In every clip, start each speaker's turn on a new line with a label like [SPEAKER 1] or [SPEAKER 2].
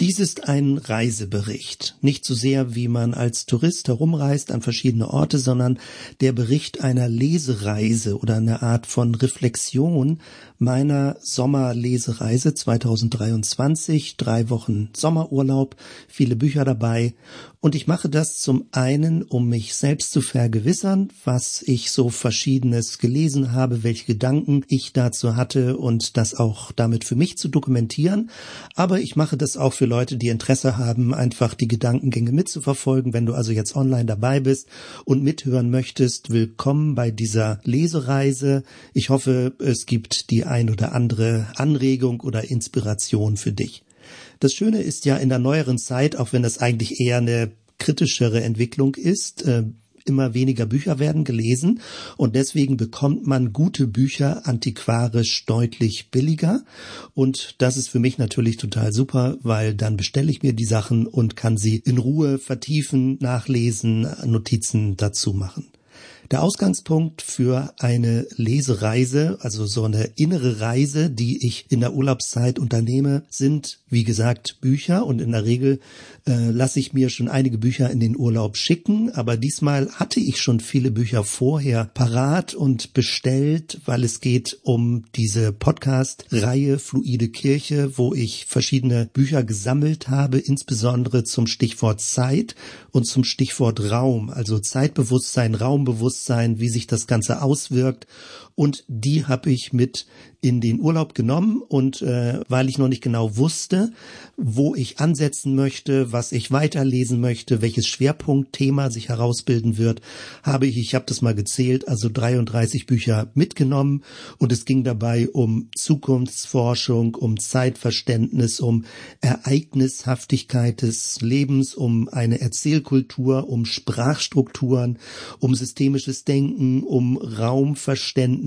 [SPEAKER 1] Dies ist ein Reisebericht. Nicht so sehr, wie man als Tourist herumreist an verschiedene Orte, sondern der Bericht einer Lesereise oder einer Art von Reflexion meiner Sommerlesereise 2023. Drei Wochen Sommerurlaub, viele Bücher dabei. Und ich mache das zum einen, um mich selbst zu vergewissern, was ich so verschiedenes gelesen habe, welche Gedanken ich dazu hatte und das auch damit für mich zu dokumentieren. Aber ich mache das auch für Leute, die Interesse haben, einfach die Gedankengänge mitzuverfolgen. Wenn du also jetzt online dabei bist und mithören möchtest, willkommen bei dieser Lesereise. Ich hoffe, es gibt die ein oder andere Anregung oder Inspiration für dich. Das Schöne ist ja in der neueren Zeit, auch wenn das eigentlich eher eine kritischere Entwicklung ist, äh, immer weniger Bücher werden gelesen und deswegen bekommt man gute Bücher antiquarisch deutlich billiger und das ist für mich natürlich total super, weil dann bestelle ich mir die Sachen und kann sie in Ruhe vertiefen, nachlesen, Notizen dazu machen. Der Ausgangspunkt für eine Lesereise, also so eine innere Reise, die ich in der Urlaubszeit unternehme, sind, wie gesagt, Bücher. Und in der Regel äh, lasse ich mir schon einige Bücher in den Urlaub schicken, aber diesmal hatte ich schon viele Bücher vorher parat und bestellt, weil es geht um diese Podcast-Reihe Fluide Kirche, wo ich verschiedene Bücher gesammelt habe, insbesondere zum Stichwort Zeit und zum Stichwort Raum, also Zeitbewusstsein, Raumbewusstsein, Bewusstsein, wie sich das Ganze auswirkt. Und die habe ich mit in den Urlaub genommen und äh, weil ich noch nicht genau wusste, wo ich ansetzen möchte, was ich weiterlesen möchte, welches Schwerpunktthema sich herausbilden wird, habe ich, ich habe das mal gezählt, also 33 Bücher mitgenommen. Und es ging dabei um Zukunftsforschung, um Zeitverständnis, um Ereignishaftigkeit des Lebens, um eine Erzählkultur, um Sprachstrukturen, um systemisches Denken, um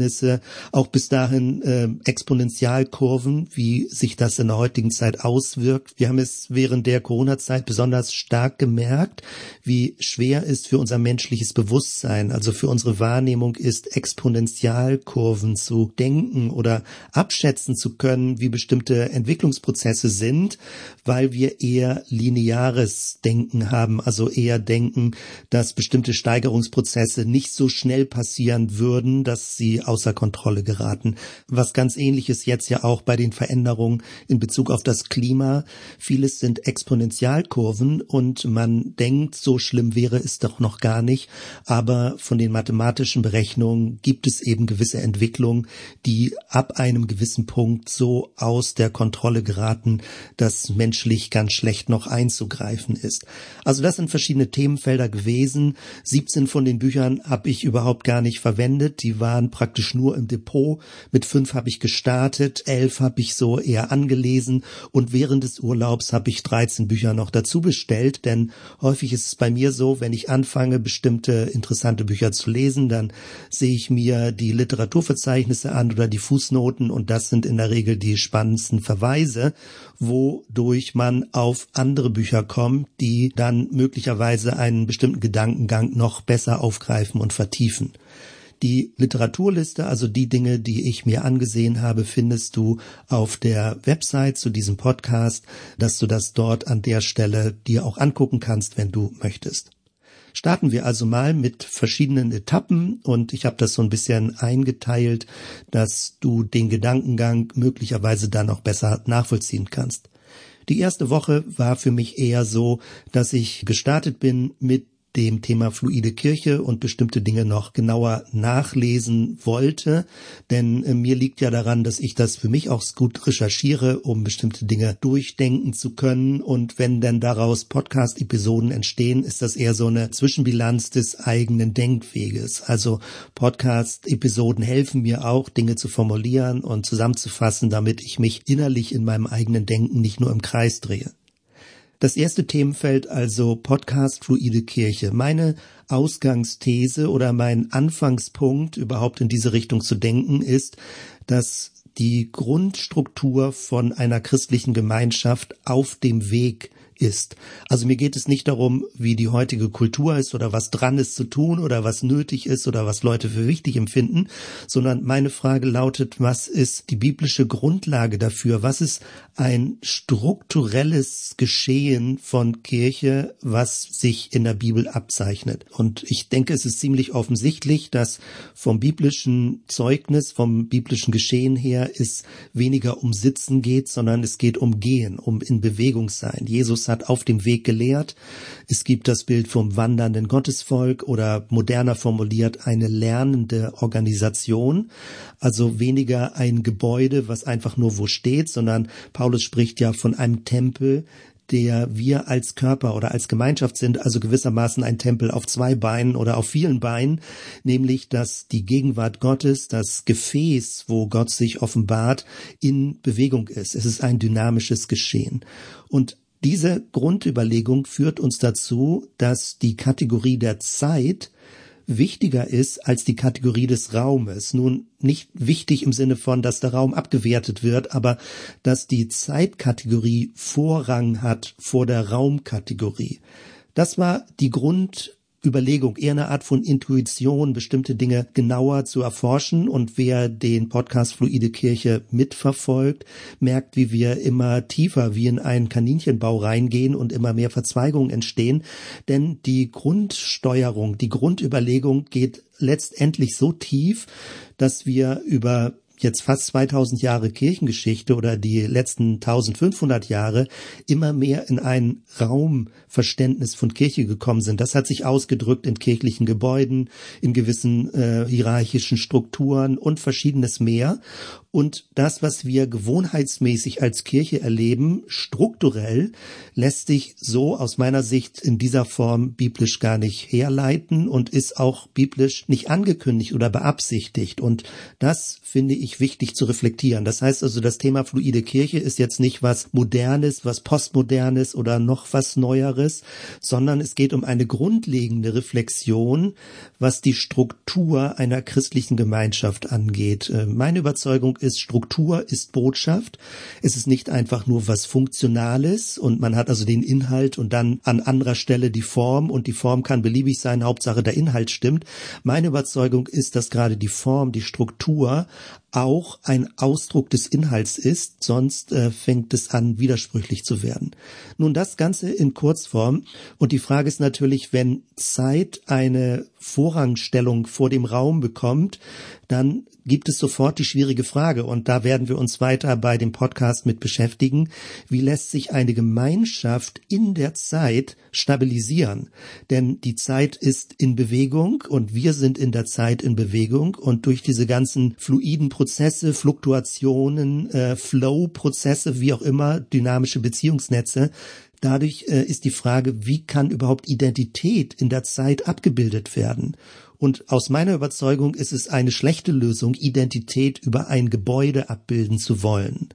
[SPEAKER 1] Raumverständnisse, auch bis dahin äh, Exponentialkurven, wie sich das in der heutigen Zeit auswirkt. Wir haben es während der Corona-Zeit besonders stark gemerkt, wie schwer es für unser menschliches Bewusstsein, also für unsere Wahrnehmung ist, Exponentialkurven zu denken oder abschätzen zu können, wie bestimmte Entwicklungsprozesse sind, weil wir eher lineares Denken haben, also eher denken, dass bestimmte Steigerungsprozesse nicht so schnell passieren würden, dass sie außer Kontrolle geraten. Was ganz ähnliches jetzt ja auch bei den Veränderungen in Bezug auf das Klima. Vieles sind Exponentialkurven und man denkt, so schlimm wäre es doch noch gar nicht. Aber von den mathematischen Berechnungen gibt es eben gewisse Entwicklungen, die ab einem gewissen Punkt so aus der Kontrolle geraten, dass menschlich ganz schlecht noch einzugreifen ist. Also das sind verschiedene Themenfelder gewesen. 17 von den Büchern habe ich überhaupt gar nicht verwendet. Die waren praktisch nur im Depot. Mit fünf habe ich gestartet, elf habe ich so eher angelesen und während des Urlaubs habe ich 13 Bücher noch dazu bestellt, denn häufig ist es bei mir so, wenn ich anfange, bestimmte interessante Bücher zu lesen, dann sehe ich mir die Literaturverzeichnisse an oder die Fußnoten und das sind in der Regel die spannendsten Verweise, wodurch man auf andere Bücher kommt, die dann möglicherweise einen bestimmten Gedankengang noch besser aufgreifen und vertiefen. Die Literaturliste, also die Dinge, die ich mir angesehen habe, findest du auf der Website zu diesem Podcast, dass du das dort an der Stelle dir auch angucken kannst, wenn du möchtest. Starten wir also mal mit verschiedenen Etappen und ich habe das so ein bisschen eingeteilt, dass du den Gedankengang möglicherweise dann auch besser nachvollziehen kannst. Die erste Woche war für mich eher so, dass ich gestartet bin mit dem Thema fluide Kirche und bestimmte Dinge noch genauer nachlesen wollte. Denn äh, mir liegt ja daran, dass ich das für mich auch gut recherchiere, um bestimmte Dinge durchdenken zu können. Und wenn denn daraus Podcast-Episoden entstehen, ist das eher so eine Zwischenbilanz des eigenen Denkweges. Also Podcast-Episoden helfen mir auch, Dinge zu formulieren und zusammenzufassen, damit ich mich innerlich in meinem eigenen Denken nicht nur im Kreis drehe. Das erste Themenfeld also Podcast Fluide Kirche. Meine Ausgangsthese oder mein Anfangspunkt überhaupt in diese Richtung zu denken ist, dass die Grundstruktur von einer christlichen Gemeinschaft auf dem Weg ist. Also mir geht es nicht darum, wie die heutige Kultur ist oder was dran ist zu tun oder was nötig ist oder was Leute für wichtig empfinden, sondern meine Frage lautet, was ist die biblische Grundlage dafür? Was ist ein strukturelles Geschehen von Kirche, was sich in der Bibel abzeichnet? Und ich denke, es ist ziemlich offensichtlich, dass vom biblischen Zeugnis, vom biblischen Geschehen her es weniger um Sitzen geht, sondern es geht um Gehen, um in Bewegung sein. Jesus hat auf dem Weg gelehrt. Es gibt das Bild vom wandernden Gottesvolk oder moderner formuliert eine lernende Organisation. Also weniger ein Gebäude, was einfach nur wo steht, sondern Paulus spricht ja von einem Tempel, der wir als Körper oder als Gemeinschaft sind, also gewissermaßen ein Tempel auf zwei Beinen oder auf vielen Beinen, nämlich dass die Gegenwart Gottes, das Gefäß, wo Gott sich offenbart, in Bewegung ist. Es ist ein dynamisches Geschehen. Und diese Grundüberlegung führt uns dazu, dass die Kategorie der Zeit wichtiger ist als die Kategorie des Raumes. Nun nicht wichtig im Sinne von, dass der Raum abgewertet wird, aber dass die Zeitkategorie Vorrang hat vor der Raumkategorie. Das war die Grund Überlegung, eher eine Art von Intuition, bestimmte Dinge genauer zu erforschen. Und wer den Podcast Fluide Kirche mitverfolgt, merkt, wie wir immer tiefer wie in einen Kaninchenbau reingehen und immer mehr Verzweigungen entstehen. Denn die Grundsteuerung, die Grundüberlegung geht letztendlich so tief, dass wir über jetzt fast 2000 Jahre Kirchengeschichte oder die letzten 1500 Jahre immer mehr in ein Raumverständnis von Kirche gekommen sind. Das hat sich ausgedrückt in kirchlichen Gebäuden, in gewissen äh, hierarchischen Strukturen und verschiedenes mehr. Und das, was wir gewohnheitsmäßig als Kirche erleben, strukturell, lässt sich so aus meiner Sicht in dieser Form biblisch gar nicht herleiten und ist auch biblisch nicht angekündigt oder beabsichtigt. Und das finde ich wichtig zu reflektieren. Das heißt also, das Thema fluide Kirche ist jetzt nicht was Modernes, was Postmodernes oder noch was Neueres, sondern es geht um eine grundlegende Reflexion, was die Struktur einer christlichen Gemeinschaft angeht. Äh, meine Überzeugung ist, Struktur ist Botschaft. Es ist nicht einfach nur was Funktionales und man hat also den Inhalt und dann an anderer Stelle die Form und die Form kann beliebig sein, Hauptsache der Inhalt stimmt. Meine Überzeugung ist, dass gerade die Form, die Struktur auch ein Ausdruck des Inhalts ist, sonst äh, fängt es an, widersprüchlich zu werden. Nun das Ganze in Kurzform und die Frage ist natürlich, wenn Zeit eine Vorrangstellung vor dem Raum bekommt, dann gibt es sofort die schwierige Frage, und da werden wir uns weiter bei dem Podcast mit beschäftigen, wie lässt sich eine Gemeinschaft in der Zeit stabilisieren? Denn die Zeit ist in Bewegung und wir sind in der Zeit in Bewegung. Und durch diese ganzen fluiden Prozesse, Fluktuationen, äh, Flow-Prozesse, wie auch immer, dynamische Beziehungsnetze, Dadurch äh, ist die Frage, wie kann überhaupt Identität in der Zeit abgebildet werden? Und aus meiner Überzeugung ist es eine schlechte Lösung, Identität über ein Gebäude abbilden zu wollen.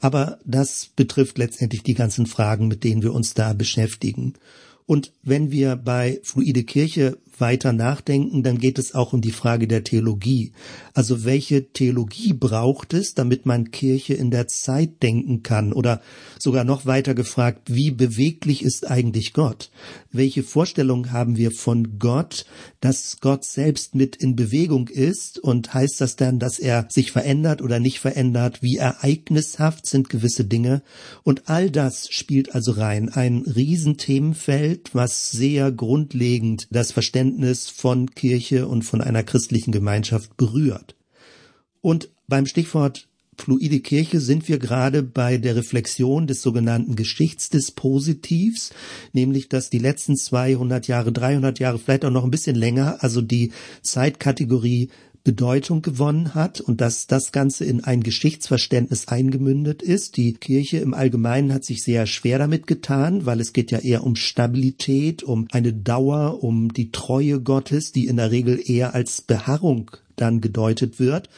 [SPEAKER 1] Aber das betrifft letztendlich die ganzen Fragen, mit denen wir uns da beschäftigen. Und wenn wir bei Fluide Kirche weiter nachdenken, dann geht es auch um die Frage der Theologie. Also welche Theologie braucht es, damit man Kirche in der Zeit denken kann? Oder sogar noch weiter gefragt, wie beweglich ist eigentlich Gott? Welche Vorstellung haben wir von Gott, dass Gott selbst mit in Bewegung ist? Und heißt das dann, dass er sich verändert oder nicht verändert? Wie ereignishaft sind gewisse Dinge? Und all das spielt also rein. Ein Riesenthemenfeld, was sehr grundlegend das Verständnis Verständnis von Kirche und von einer christlichen Gemeinschaft berührt. Und beim Stichwort fluide Kirche sind wir gerade bei der Reflexion des sogenannten Geschichtsdispositivs, nämlich dass die letzten 200 Jahre, 300 Jahre, vielleicht auch noch ein bisschen länger, also die Zeitkategorie Bedeutung gewonnen hat und dass das Ganze in ein Geschichtsverständnis eingemündet ist. Die Kirche im Allgemeinen hat sich sehr schwer damit getan, weil es geht ja eher um Stabilität, um eine Dauer, um die Treue Gottes, die in der Regel eher als Beharrung dann gedeutet wird.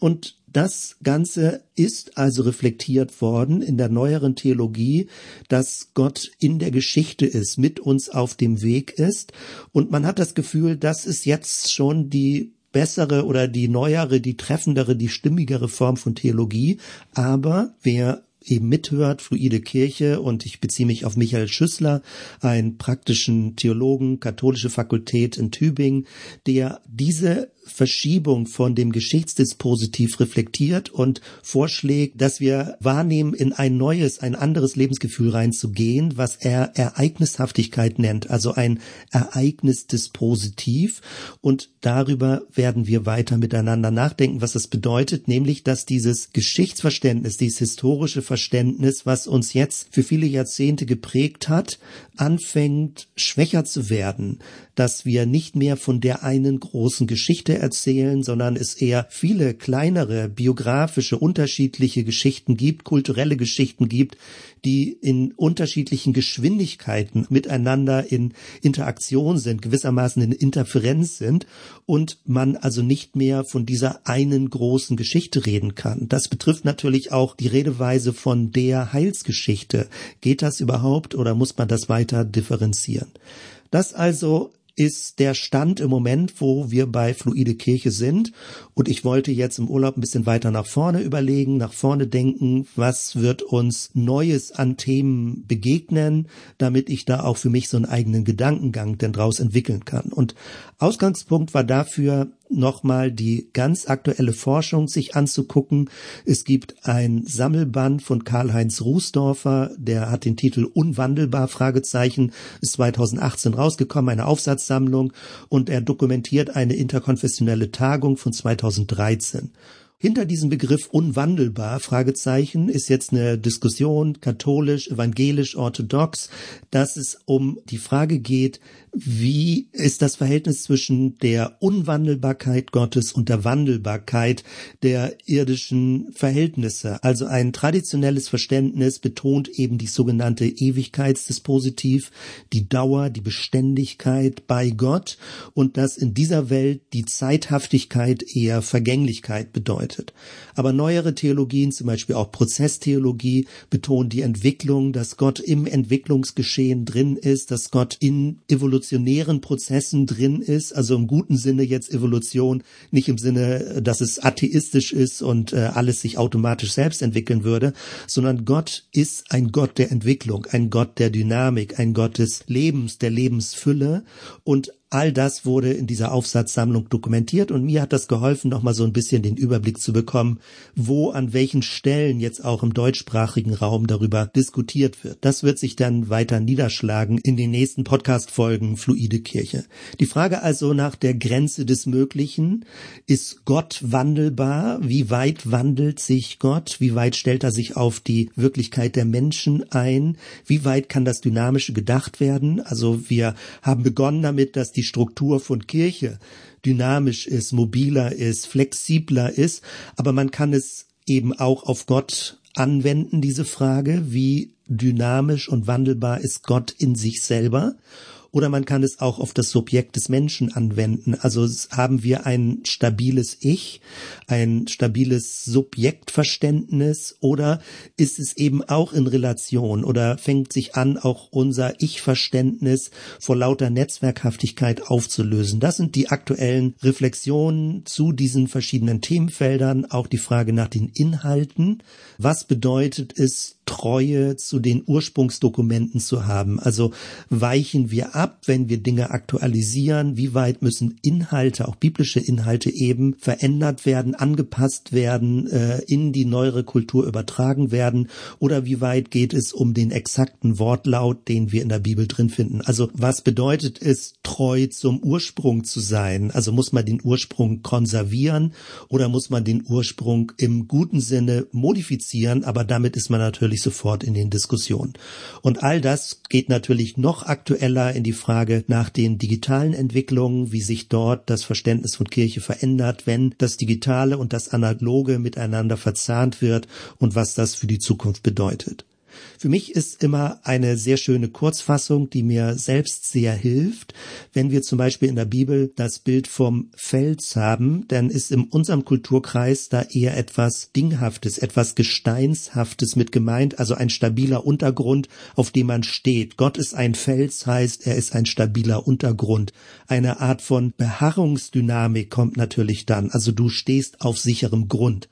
[SPEAKER 1] Und das Ganze ist also reflektiert worden in der neueren Theologie, dass Gott in der Geschichte ist, mit uns auf dem Weg ist. Und man hat das Gefühl, das ist jetzt schon die bessere oder die neuere, die treffendere, die stimmigere Form von Theologie. Aber wer eben mithört, fluide Kirche, und ich beziehe mich auf Michael Schüssler, einen praktischen Theologen, katholische Fakultät in Tübingen, der diese Verschiebung von dem Geschichtsdispositiv reflektiert und vorschlägt, dass wir wahrnehmen, in ein neues, ein anderes Lebensgefühl reinzugehen, was er Ereignishaftigkeit nennt, also ein Ereignisdispositiv. Und darüber werden wir weiter miteinander nachdenken, was das bedeutet, nämlich, dass dieses Geschichtsverständnis, dieses historische Verständnis, was uns jetzt für viele Jahrzehnte geprägt hat, anfängt schwächer zu werden, dass wir nicht mehr von der einen großen Geschichte erzählen, sondern es eher viele kleinere biografische, unterschiedliche Geschichten gibt, kulturelle Geschichten gibt, die in unterschiedlichen Geschwindigkeiten miteinander in Interaktion sind, gewissermaßen in Interferenz sind und man also nicht mehr von dieser einen großen Geschichte reden kann. Das betrifft natürlich auch die Redeweise von der Heilsgeschichte. Geht das überhaupt oder muss man das weiter differenzieren? Das also ist der Stand im Moment, wo wir bei Fluide Kirche sind. Und ich wollte jetzt im Urlaub ein bisschen weiter nach vorne überlegen, nach vorne denken, was wird uns Neues an Themen begegnen, damit ich da auch für mich so einen eigenen Gedankengang denn draus entwickeln kann. Und Ausgangspunkt war dafür nochmal die ganz aktuelle Forschung sich anzugucken. Es gibt ein Sammelband von Karl-Heinz Rußdorfer, der hat den Titel Unwandelbar, Fragezeichen, ist 2018 rausgekommen, eine Aufsatzsammlung und er dokumentiert eine interkonfessionelle Tagung von 2013. Hinter diesem Begriff unwandelbar, Fragezeichen, ist jetzt eine Diskussion, katholisch, evangelisch, orthodox, dass es um die Frage geht, wie ist das Verhältnis zwischen der Unwandelbarkeit Gottes und der Wandelbarkeit der irdischen Verhältnisse? Also ein traditionelles Verständnis betont eben die sogenannte Ewigkeitsdispositiv, die Dauer, die Beständigkeit bei Gott und dass in dieser Welt die Zeithaftigkeit eher Vergänglichkeit bedeutet. Aber neuere Theologien, zum Beispiel auch Prozesstheologie, betonen die Entwicklung, dass Gott im Entwicklungsgeschehen drin ist, dass Gott in Evolution evolutionären Prozessen drin ist, also im guten Sinne jetzt Evolution, nicht im Sinne, dass es atheistisch ist und äh, alles sich automatisch selbst entwickeln würde, sondern Gott ist ein Gott der Entwicklung, ein Gott der Dynamik, ein Gott des Lebens, der Lebensfülle. Und All das wurde in dieser Aufsatzsammlung dokumentiert und mir hat das geholfen, nochmal so ein bisschen den Überblick zu bekommen, wo an welchen Stellen jetzt auch im deutschsprachigen Raum darüber diskutiert wird. Das wird sich dann weiter niederschlagen in den nächsten Podcast-Folgen Fluide Kirche. Die Frage also nach der Grenze des Möglichen. Ist Gott wandelbar? Wie weit wandelt sich Gott? Wie weit stellt er sich auf die Wirklichkeit der Menschen ein? Wie weit kann das Dynamische gedacht werden? Also wir haben begonnen damit, dass die Struktur von Kirche dynamisch ist, mobiler ist, flexibler ist, aber man kann es eben auch auf Gott anwenden, diese Frage, wie dynamisch und wandelbar ist Gott in sich selber oder man kann es auch auf das Subjekt des Menschen anwenden. Also haben wir ein stabiles Ich, ein stabiles Subjektverständnis oder ist es eben auch in Relation oder fängt sich an, auch unser Ich-Verständnis vor lauter Netzwerkhaftigkeit aufzulösen? Das sind die aktuellen Reflexionen zu diesen verschiedenen Themenfeldern, auch die Frage nach den Inhalten. Was bedeutet es, Treue zu den Ursprungsdokumenten zu haben? Also weichen wir ab, wenn wir Dinge aktualisieren? Wie weit müssen Inhalte, auch biblische Inhalte eben verändert werden, angepasst werden, äh, in die neuere Kultur übertragen werden? Oder wie weit geht es um den exakten Wortlaut, den wir in der Bibel drin finden? Also was bedeutet es, treu zum Ursprung zu sein? Also muss man den Ursprung konservieren oder muss man den Ursprung im guten Sinne modifizieren? Aber damit ist man natürlich sofort in den Diskussionen. Und all das geht natürlich noch aktueller in die Frage nach den digitalen Entwicklungen, wie sich dort das Verständnis von Kirche verändert, wenn das Digitale und das Analoge miteinander verzahnt wird und was das für die Zukunft bedeutet. Für mich ist immer eine sehr schöne Kurzfassung, die mir selbst sehr hilft. Wenn wir zum Beispiel in der Bibel das Bild vom Fels haben, dann ist in unserem Kulturkreis da eher etwas Dinghaftes, etwas Gesteinshaftes mit gemeint, also ein stabiler Untergrund, auf dem man steht. Gott ist ein Fels, heißt, er ist ein stabiler Untergrund. Eine Art von Beharrungsdynamik kommt natürlich dann, also du stehst auf sicherem Grund.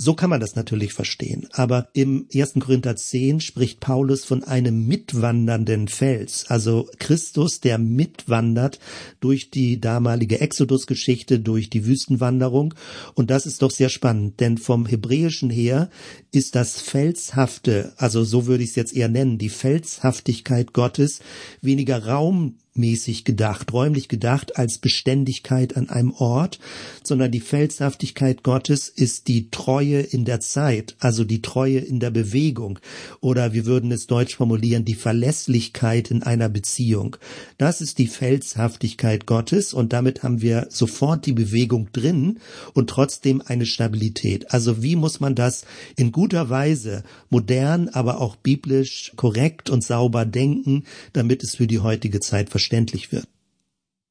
[SPEAKER 1] So kann man das natürlich verstehen. Aber im 1. Korinther 10 spricht Paulus von einem mitwandernden Fels. Also Christus, der mitwandert durch die damalige Exodus-Geschichte, durch die Wüstenwanderung. Und das ist doch sehr spannend, denn vom Hebräischen her ist das Felshafte, also so würde ich es jetzt eher nennen, die Felshaftigkeit Gottes weniger Raum mäßig gedacht, räumlich gedacht als Beständigkeit an einem Ort, sondern die Felshaftigkeit Gottes ist die Treue in der Zeit, also die Treue in der Bewegung oder wir würden es deutsch formulieren, die Verlässlichkeit in einer Beziehung. Das ist die Felshaftigkeit Gottes und damit haben wir sofort die Bewegung drin und trotzdem eine Stabilität. Also wie muss man das in guter Weise modern, aber auch biblisch korrekt und sauber denken, damit es für die heutige Zeit verständlich verständlich wird.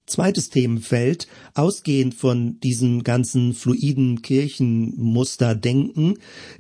[SPEAKER 1] Zweites Themenfeld, ausgehend von diesem ganzen fluiden Kirchenmuster denken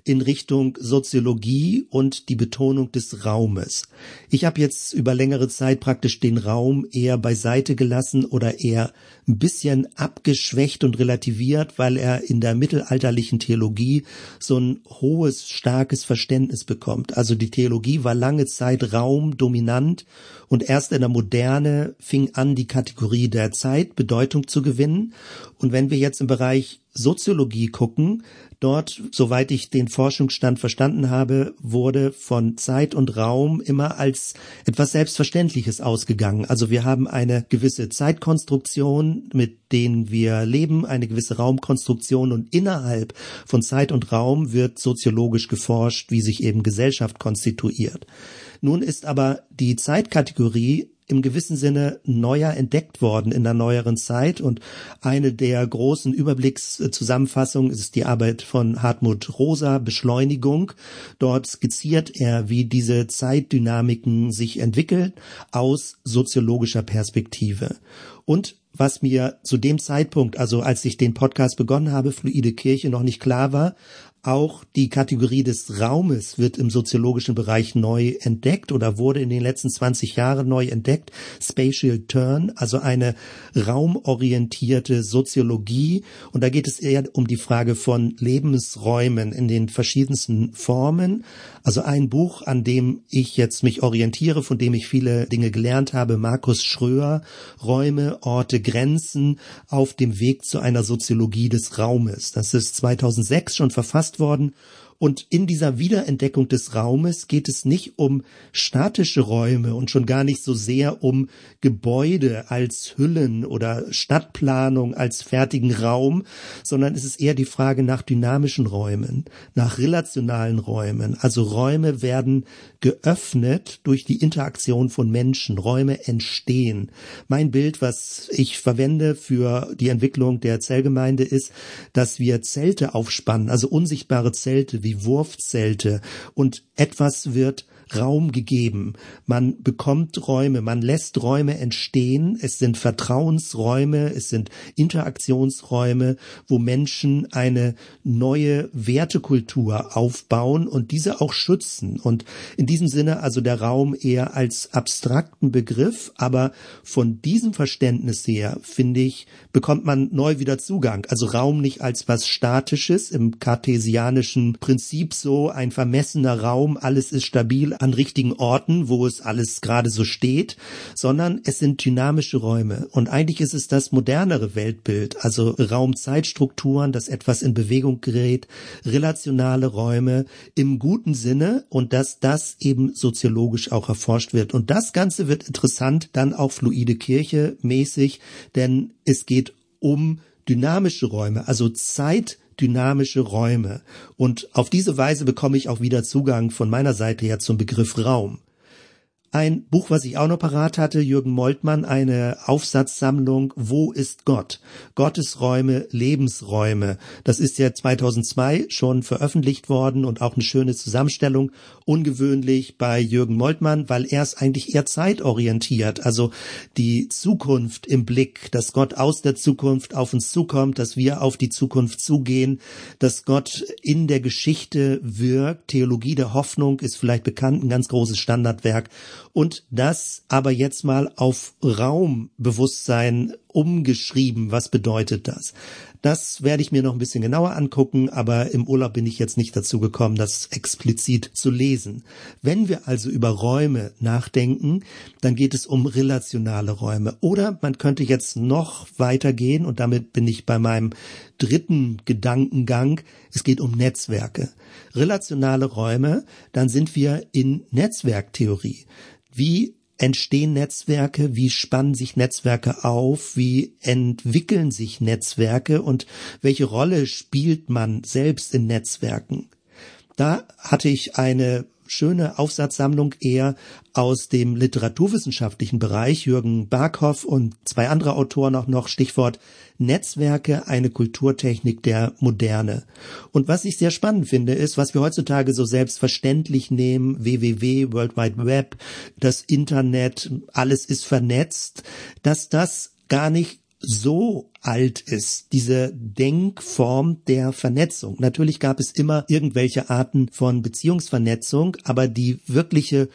[SPEAKER 1] in Richtung Soziologie und die Betonung des Raumes. Ich habe jetzt über längere Zeit praktisch den Raum eher beiseite gelassen oder eher ein bisschen abgeschwächt und relativiert, weil er in der mittelalterlichen Theologie so ein hohes, starkes Verständnis bekommt. Also die Theologie war lange Zeit Raum dominant und erst in der Moderne fing an, die Kategorie der Zeit Bedeutung zu gewinnen. Und wenn wir jetzt im Bereich Soziologie gucken, dort, soweit ich den Forschungsstand verstanden habe, wurde von Zeit und Raum immer als etwas Selbstverständliches ausgegangen. Also wir haben eine gewisse Zeitkonstruktion, mit denen wir leben, eine gewisse Raumkonstruktion und innerhalb von Zeit und Raum wird soziologisch geforscht, wie sich eben Gesellschaft konstituiert. Nun ist aber die Zeitkategorie im gewissen Sinne neuer entdeckt worden in der neueren Zeit und eine der großen Überblickszusammenfassungen ist die Arbeit von Hartmut Rosa Beschleunigung. Dort skizziert er, wie diese Zeitdynamiken sich entwickeln aus soziologischer Perspektive. Und was mir zu dem Zeitpunkt, also als ich den Podcast begonnen habe, Fluide Kirche, noch nicht klar war, auch die Kategorie des Raumes wird im soziologischen Bereich neu entdeckt oder wurde in den letzten 20 Jahren neu entdeckt. Spatial Turn, also eine raumorientierte Soziologie. Und da geht es eher um die Frage von Lebensräumen in den verschiedensten Formen. Also ein Buch, an dem ich jetzt mich orientiere, von dem ich viele Dinge gelernt habe, Markus Schröer, Räume, Orte, Grenzen auf dem Weg zu einer Soziologie des Raumes. Das ist 2006 schon verfasst worden und in dieser Wiederentdeckung des Raumes geht es nicht um statische Räume und schon gar nicht so sehr um Gebäude als Hüllen oder Stadtplanung als fertigen Raum, sondern es ist eher die Frage nach dynamischen Räumen, nach relationalen Räumen. Also Räume werden geöffnet durch die Interaktion von Menschen. Räume entstehen. Mein Bild, was ich verwende für die Entwicklung der Zellgemeinde ist, dass wir Zelte aufspannen, also unsichtbare Zelte wie Wurfzelte. Und etwas wird Raum gegeben. Man bekommt Räume, man lässt Räume entstehen. Es sind Vertrauensräume, es sind Interaktionsräume, wo Menschen eine neue Wertekultur aufbauen und diese auch schützen. Und in diesem Sinne also der Raum eher als abstrakten Begriff, aber von diesem Verständnis her, finde ich, bekommt man neu wieder Zugang. Also Raum nicht als was Statisches im kartesianischen Prinzip so, ein vermessener Raum, alles ist stabil, an richtigen Orten, wo es alles gerade so steht, sondern es sind dynamische Räume. Und eigentlich ist es das modernere Weltbild, also Raumzeitstrukturen, dass etwas in Bewegung gerät, relationale Räume im guten Sinne und dass das eben soziologisch auch erforscht wird. Und das Ganze wird interessant dann auch fluide Kirche mäßig, denn es geht um dynamische Räume, also Zeit dynamische Räume. Und auf diese Weise bekomme ich auch wieder Zugang von meiner Seite her zum Begriff Raum. Ein Buch, was ich auch noch parat hatte, Jürgen Moltmann, eine Aufsatzsammlung Wo ist Gott? Gottesräume, Lebensräume. Das ist ja 2002 schon veröffentlicht worden und auch eine schöne Zusammenstellung. Ungewöhnlich bei Jürgen Moltmann, weil er ist eigentlich eher zeitorientiert. Also die Zukunft im Blick, dass Gott aus der Zukunft auf uns zukommt, dass wir auf die Zukunft zugehen, dass Gott in der Geschichte wirkt. Theologie der Hoffnung ist vielleicht bekannt, ein ganz großes Standardwerk und das aber jetzt mal auf Raumbewusstsein umgeschrieben. Was bedeutet das? Das werde ich mir noch ein bisschen genauer angucken, aber im Urlaub bin ich jetzt nicht dazu gekommen, das explizit zu lesen. Wenn wir also über Räume nachdenken, dann geht es um relationale Räume. Oder man könnte jetzt noch weitergehen und damit bin ich bei meinem dritten Gedankengang. Es geht um Netzwerke. Relationale Räume, dann sind wir in Netzwerktheorie. Wie entstehen Netzwerke, wie spannen sich Netzwerke auf, wie entwickeln sich Netzwerke? Und welche Rolle spielt man selbst in Netzwerken. Da hatte ich eine schöne Aufsatzsammlung eher aus dem literaturwissenschaftlichen Bereich. Jürgen Barkhoff und zwei andere Autoren auch noch. Stichwort Netzwerke, eine Kulturtechnik der Moderne. Und was ich sehr spannend finde, ist, was wir heutzutage so selbstverständlich nehmen, www, World Wide Web, das Internet, alles ist vernetzt, dass das gar nicht so alt ist, diese Denkform der Vernetzung. Natürlich gab es immer irgendwelche Arten von Beziehungsvernetzung, aber die wirkliche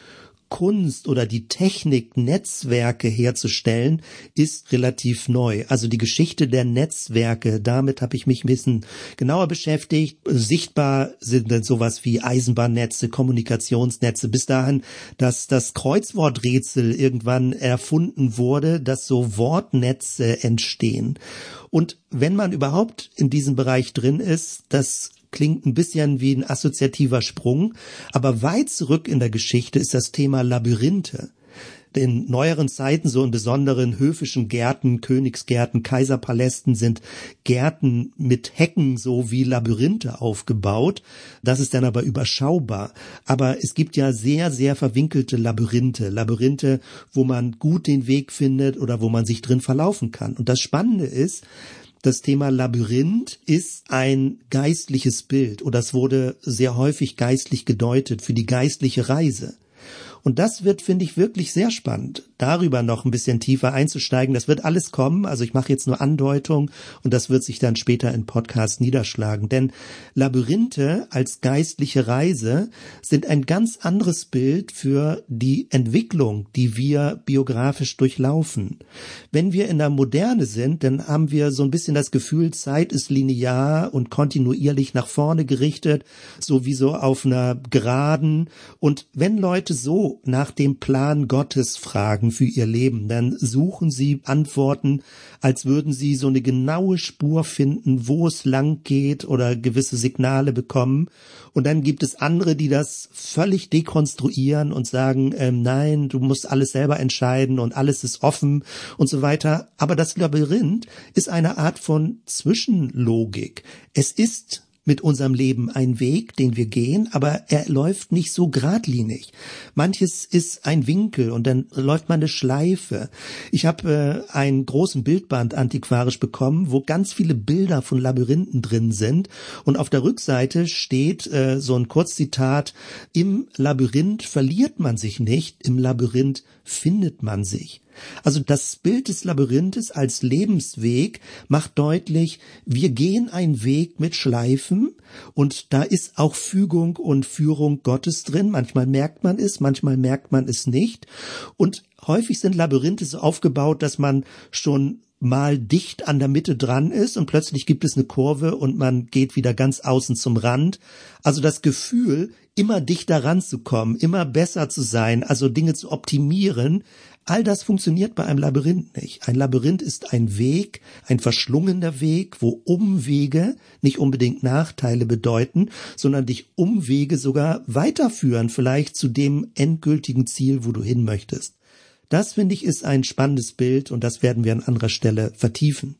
[SPEAKER 1] Kunst oder die Technik, Netzwerke herzustellen, ist relativ neu. Also die Geschichte der Netzwerke, damit habe ich mich ein bisschen genauer beschäftigt. Sichtbar sind dann sowas wie Eisenbahnnetze, Kommunikationsnetze, bis dahin, dass das Kreuzworträtsel irgendwann erfunden wurde, dass so Wortnetze entstehen. Und wenn man überhaupt in diesem Bereich drin ist, das klingt ein bisschen wie ein assoziativer Sprung, aber weit zurück in der Geschichte ist das Thema Labyrinthe. In neueren Zeiten, so in besonderen höfischen Gärten, Königsgärten, Kaiserpalästen sind Gärten mit Hecken so wie Labyrinthe aufgebaut. Das ist dann aber überschaubar. Aber es gibt ja sehr, sehr verwinkelte Labyrinthe. Labyrinthe, wo man gut den Weg findet oder wo man sich drin verlaufen kann. Und das Spannende ist, das Thema Labyrinth ist ein geistliches Bild oder es wurde sehr häufig geistlich gedeutet für die geistliche Reise. Und das wird, finde ich, wirklich sehr spannend, darüber noch ein bisschen tiefer einzusteigen. Das wird alles kommen. Also ich mache jetzt nur Andeutung und das wird sich dann später in Podcast niederschlagen. Denn Labyrinthe als geistliche Reise sind ein ganz anderes Bild für die Entwicklung, die wir biografisch durchlaufen. Wenn wir in der Moderne sind, dann haben wir so ein bisschen das Gefühl, Zeit ist linear und kontinuierlich nach vorne gerichtet, sowieso auf einer Geraden. Und wenn Leute so nach dem Plan Gottes fragen für ihr Leben, dann suchen sie Antworten, als würden sie so eine genaue Spur finden, wo es lang geht oder gewisse Signale bekommen. Und dann gibt es andere, die das völlig dekonstruieren und sagen, ähm, nein, du musst alles selber entscheiden und alles ist offen und so weiter. Aber das Labyrinth ist eine Art von Zwischenlogik. Es ist mit unserem Leben ein Weg, den wir gehen, aber er läuft nicht so geradlinig. Manches ist ein Winkel und dann läuft man eine Schleife. Ich habe äh, einen großen Bildband antiquarisch bekommen, wo ganz viele Bilder von Labyrinthen drin sind und auf der Rückseite steht äh, so ein Kurzzitat, im Labyrinth verliert man sich nicht, im Labyrinth findet man sich. Also das Bild des Labyrinthes als Lebensweg macht deutlich, wir gehen einen Weg mit Schleifen und da ist auch Fügung und Führung Gottes drin. Manchmal merkt man es, manchmal merkt man es nicht. Und häufig sind Labyrinthe so aufgebaut, dass man schon mal dicht an der Mitte dran ist und plötzlich gibt es eine Kurve und man geht wieder ganz außen zum Rand. Also das Gefühl, immer dichter ranzukommen, immer besser zu sein, also Dinge zu optimieren, All das funktioniert bei einem Labyrinth nicht. Ein Labyrinth ist ein Weg, ein verschlungener Weg, wo Umwege nicht unbedingt Nachteile bedeuten, sondern dich Umwege sogar weiterführen, vielleicht zu dem endgültigen Ziel, wo du hin möchtest. Das finde ich ist ein spannendes Bild und das werden wir an anderer Stelle vertiefen.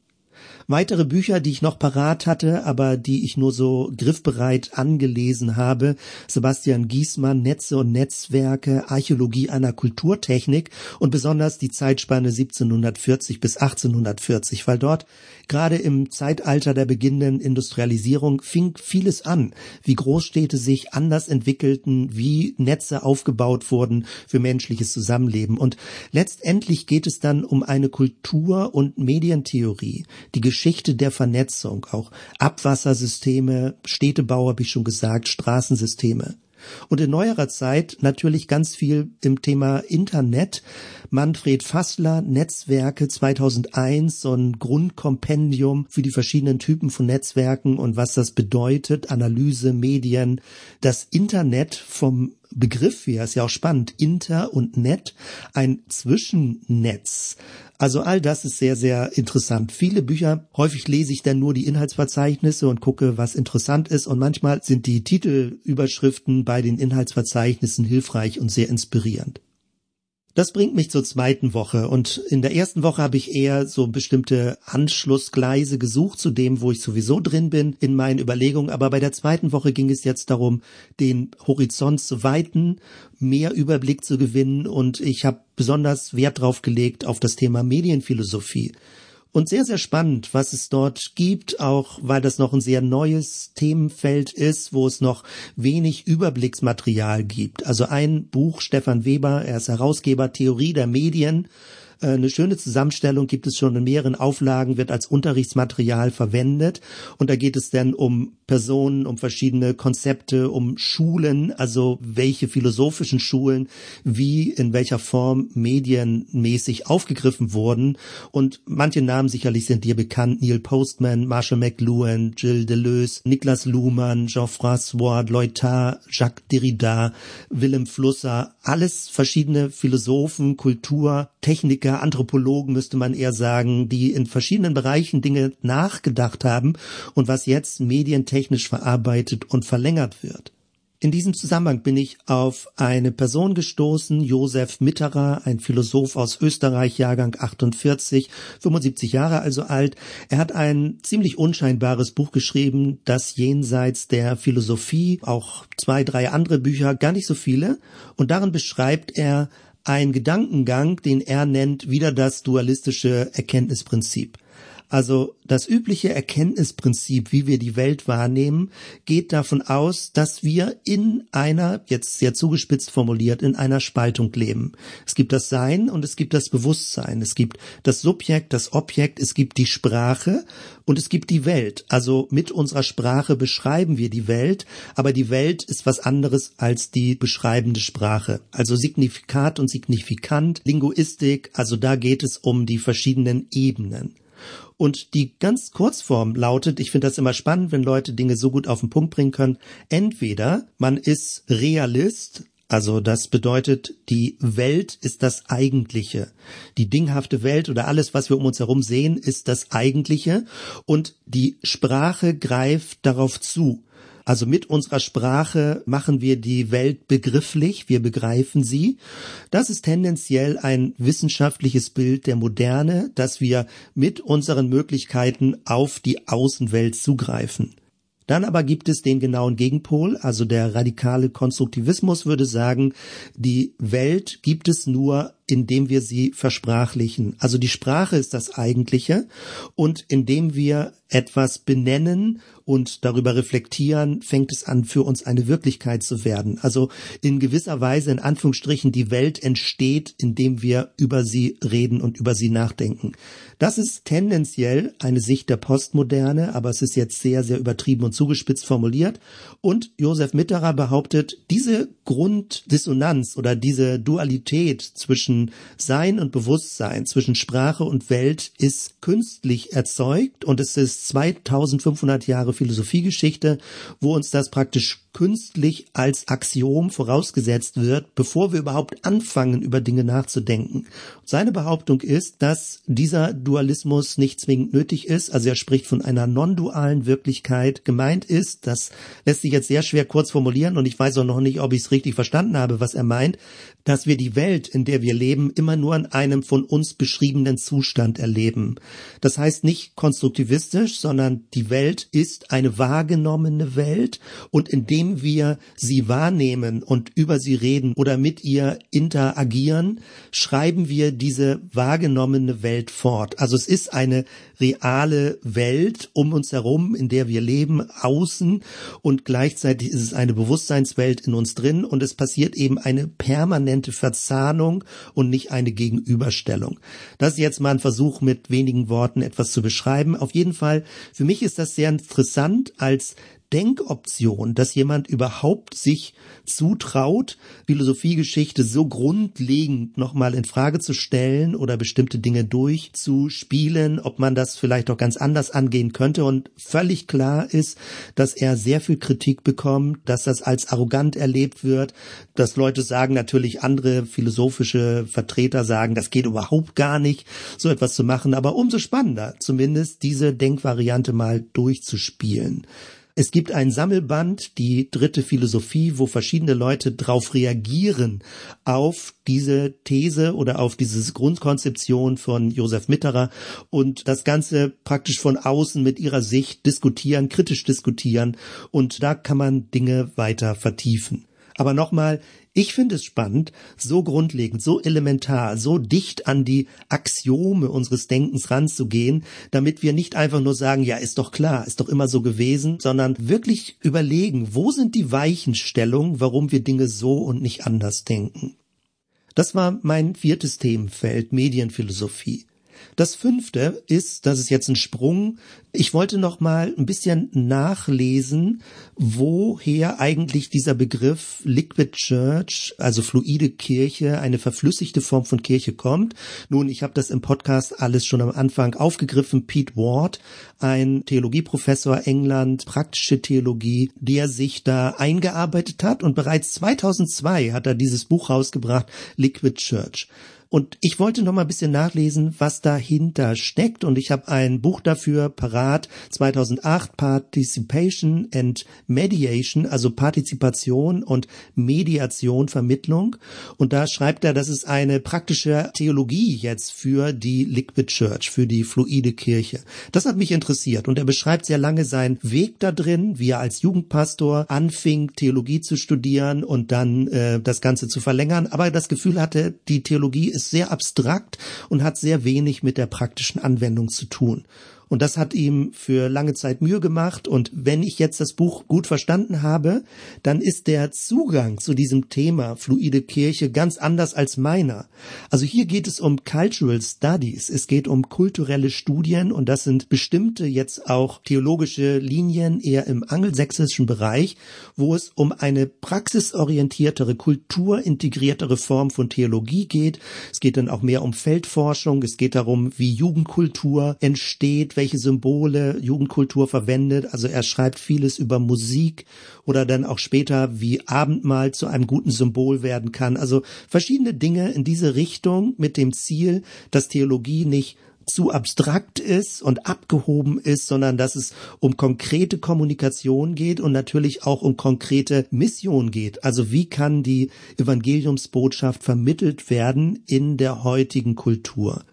[SPEAKER 1] Weitere Bücher, die ich noch parat hatte, aber die ich nur so griffbereit angelesen habe, Sebastian Giesmann, Netze und Netzwerke, Archäologie einer Kulturtechnik und besonders die Zeitspanne 1740 bis 1840, weil dort gerade im Zeitalter der beginnenden Industrialisierung fing vieles an, wie Großstädte sich anders entwickelten, wie Netze aufgebaut wurden für menschliches Zusammenleben. Und letztendlich geht es dann um eine Kultur- und Medientheorie, die Geschichte der Vernetzung, auch Abwassersysteme, Städtebau habe ich schon gesagt, Straßensysteme. Und in neuerer Zeit natürlich ganz viel im Thema Internet. Manfred Fassler, Netzwerke 2001, so ein Grundkompendium für die verschiedenen Typen von Netzwerken und was das bedeutet, Analyse, Medien, das Internet vom Begriff her ist ja auch spannend. Inter und Net, ein Zwischennetz. Also all das ist sehr, sehr interessant. Viele Bücher, häufig lese ich dann nur die Inhaltsverzeichnisse und gucke, was interessant ist. Und manchmal sind die Titelüberschriften bei den Inhaltsverzeichnissen hilfreich und sehr inspirierend. Das bringt mich zur zweiten Woche. Und in der ersten Woche habe ich eher so bestimmte Anschlussgleise gesucht zu dem, wo ich sowieso drin bin in meinen Überlegungen, aber bei der zweiten Woche ging es jetzt darum, den Horizont zu weiten, mehr Überblick zu gewinnen. Und ich habe besonders Wert drauf gelegt auf das Thema Medienphilosophie und sehr, sehr spannend, was es dort gibt, auch weil das noch ein sehr neues Themenfeld ist, wo es noch wenig Überblicksmaterial gibt. Also ein Buch, Stefan Weber, er ist Herausgeber Theorie der Medien, äh, eine schöne Zusammenstellung gibt es schon in mehreren Auflagen, wird als Unterrichtsmaterial verwendet. Und da geht es dann um Personen, um verschiedene Konzepte, um Schulen, also welche philosophischen Schulen, wie, in welcher Form medienmäßig aufgegriffen wurden. Und manche Namen sicherlich sind dir bekannt. Neil Postman, Marshall McLuhan, Gilles Deleuze, Niklas Luhmann, Jean-François Loitard, Jacques Derrida, Willem Flusser, alles verschiedene Philosophen, Kultur, Techniker, Anthropologen müsste man eher sagen, die in verschiedenen Bereichen Dinge nachgedacht haben und was jetzt medientechnisch verarbeitet und verlängert wird. In diesem Zusammenhang bin ich auf eine Person gestoßen, Josef Mitterer, ein Philosoph aus Österreich, Jahrgang 48, 75 Jahre also alt. Er hat ein ziemlich unscheinbares Buch geschrieben, das jenseits der Philosophie, auch zwei, drei andere Bücher, gar nicht so viele. Und darin beschreibt er ein Gedankengang, den er nennt wieder das dualistische Erkenntnisprinzip. Also das übliche Erkenntnisprinzip, wie wir die Welt wahrnehmen, geht davon aus, dass wir in einer, jetzt sehr zugespitzt formuliert, in einer Spaltung leben. Es gibt das Sein und es gibt das Bewusstsein. Es gibt das Subjekt, das Objekt, es gibt die Sprache und es gibt die Welt. Also mit unserer Sprache beschreiben wir die Welt, aber die Welt ist was anderes als die beschreibende Sprache. Also Signifikat und Signifikant, Linguistik, also da geht es um die verschiedenen Ebenen. Und die ganz Kurzform lautet, ich finde das immer spannend, wenn Leute Dinge so gut auf den Punkt bringen können, entweder man ist Realist, also das bedeutet, die Welt ist das Eigentliche. Die dinghafte Welt oder alles, was wir um uns herum sehen, ist das Eigentliche und die Sprache greift darauf zu. Also mit unserer Sprache machen wir die Welt begrifflich, wir begreifen sie. Das ist tendenziell ein wissenschaftliches Bild der Moderne, dass wir mit unseren Möglichkeiten auf die Außenwelt zugreifen. Dann aber gibt es den genauen Gegenpol, also der radikale Konstruktivismus würde sagen, die Welt gibt es nur indem wir sie versprachlichen. Also die Sprache ist das Eigentliche und indem wir etwas benennen und darüber reflektieren, fängt es an, für uns eine Wirklichkeit zu werden. Also in gewisser Weise, in Anführungsstrichen, die Welt entsteht, indem wir über sie reden und über sie nachdenken. Das ist tendenziell eine Sicht der Postmoderne, aber es ist jetzt sehr, sehr übertrieben und zugespitzt formuliert. Und Josef Mitterer behauptet, diese Grunddissonanz oder diese Dualität zwischen sein und Bewusstsein, zwischen Sprache und Welt ist künstlich erzeugt und es ist 2500 Jahre Philosophiegeschichte, wo uns das praktisch künstlich als Axiom vorausgesetzt wird, bevor wir überhaupt anfangen, über Dinge nachzudenken. Seine Behauptung ist, dass dieser Dualismus nicht zwingend nötig ist. Also er spricht von einer non-dualen Wirklichkeit. Gemeint ist, das lässt sich jetzt sehr schwer kurz formulieren und ich weiß auch noch nicht, ob ich es richtig verstanden habe, was er meint, dass wir die Welt, in der wir leben, immer nur in einem von uns beschriebenen Zustand erleben. Das heißt nicht konstruktivistisch, sondern die Welt ist eine wahrgenommene Welt und indem indem wir sie wahrnehmen und über sie reden oder mit ihr interagieren, schreiben wir diese wahrgenommene Welt fort. Also es ist eine reale Welt um uns herum, in der wir leben, außen und gleichzeitig ist es eine Bewusstseinswelt in uns drin und es passiert eben eine permanente Verzahnung und nicht eine Gegenüberstellung. Das ist jetzt mal ein Versuch, mit wenigen Worten etwas zu beschreiben. Auf jeden Fall, für mich ist das sehr interessant als Denkoption, dass jemand überhaupt sich zutraut, Philosophiegeschichte so grundlegend nochmal in Frage zu stellen oder bestimmte Dinge durchzuspielen, ob man das vielleicht auch ganz anders angehen könnte und völlig klar ist, dass er sehr viel Kritik bekommt, dass das als arrogant erlebt wird, dass Leute sagen, natürlich andere philosophische Vertreter sagen, das geht überhaupt gar nicht, so etwas zu machen, aber umso spannender, zumindest diese Denkvariante mal durchzuspielen. Es gibt ein Sammelband, die dritte Philosophie, wo verschiedene Leute drauf reagieren auf diese These oder auf diese Grundkonzeption von Josef Mitterer und das Ganze praktisch von außen mit ihrer Sicht diskutieren, kritisch diskutieren und da kann man Dinge weiter vertiefen. Aber nochmal, ich finde es spannend, so grundlegend, so elementar, so dicht an die Axiome unseres Denkens ranzugehen, damit wir nicht einfach nur sagen, ja, ist doch klar, ist doch immer so gewesen, sondern wirklich überlegen, wo sind die Weichenstellungen, warum wir Dinge so und nicht anders denken. Das war mein viertes Themenfeld, Medienphilosophie. Das fünfte ist, das ist jetzt ein Sprung. Ich wollte noch mal ein bisschen nachlesen, woher eigentlich dieser Begriff Liquid Church, also fluide Kirche, eine verflüssigte Form von Kirche kommt. Nun, ich habe das im Podcast alles schon am Anfang aufgegriffen. Pete Ward, ein Theologieprofessor England, praktische Theologie, der sich da eingearbeitet hat und bereits 2002 hat er dieses Buch rausgebracht, Liquid Church. Und ich wollte noch mal ein bisschen nachlesen, was dahinter steckt. Und ich habe ein Buch dafür parat, 2008, Participation and Mediation, also Partizipation und Mediation, Vermittlung. Und da schreibt er, das ist eine praktische Theologie jetzt für die Liquid Church, für die fluide Kirche. Das hat mich interessiert. Und er beschreibt sehr lange seinen Weg da drin, wie er als Jugendpastor anfing, Theologie zu studieren und dann äh, das Ganze zu verlängern. Aber das Gefühl hatte, die Theologie ist ist sehr abstrakt und hat sehr wenig mit der praktischen Anwendung zu tun. Und das hat ihm für lange Zeit Mühe gemacht. Und wenn ich jetzt das Buch gut verstanden habe, dann ist der Zugang zu diesem Thema fluide Kirche ganz anders als meiner. Also hier geht es um Cultural Studies. Es geht um kulturelle Studien und das sind bestimmte jetzt auch theologische Linien eher im angelsächsischen Bereich, wo es um eine praxisorientiertere, kulturintegriertere Form von Theologie geht. Es geht dann auch mehr um Feldforschung. Es geht darum, wie Jugendkultur entsteht, welche Symbole Jugendkultur verwendet. Also er schreibt vieles über Musik oder dann auch später, wie Abendmahl zu einem guten Symbol werden kann. Also verschiedene Dinge in diese Richtung mit dem Ziel, dass Theologie nicht zu abstrakt ist und abgehoben ist, sondern dass es um konkrete Kommunikation geht und natürlich auch um konkrete Mission geht. Also wie kann die Evangeliumsbotschaft vermittelt werden in der heutigen Kultur?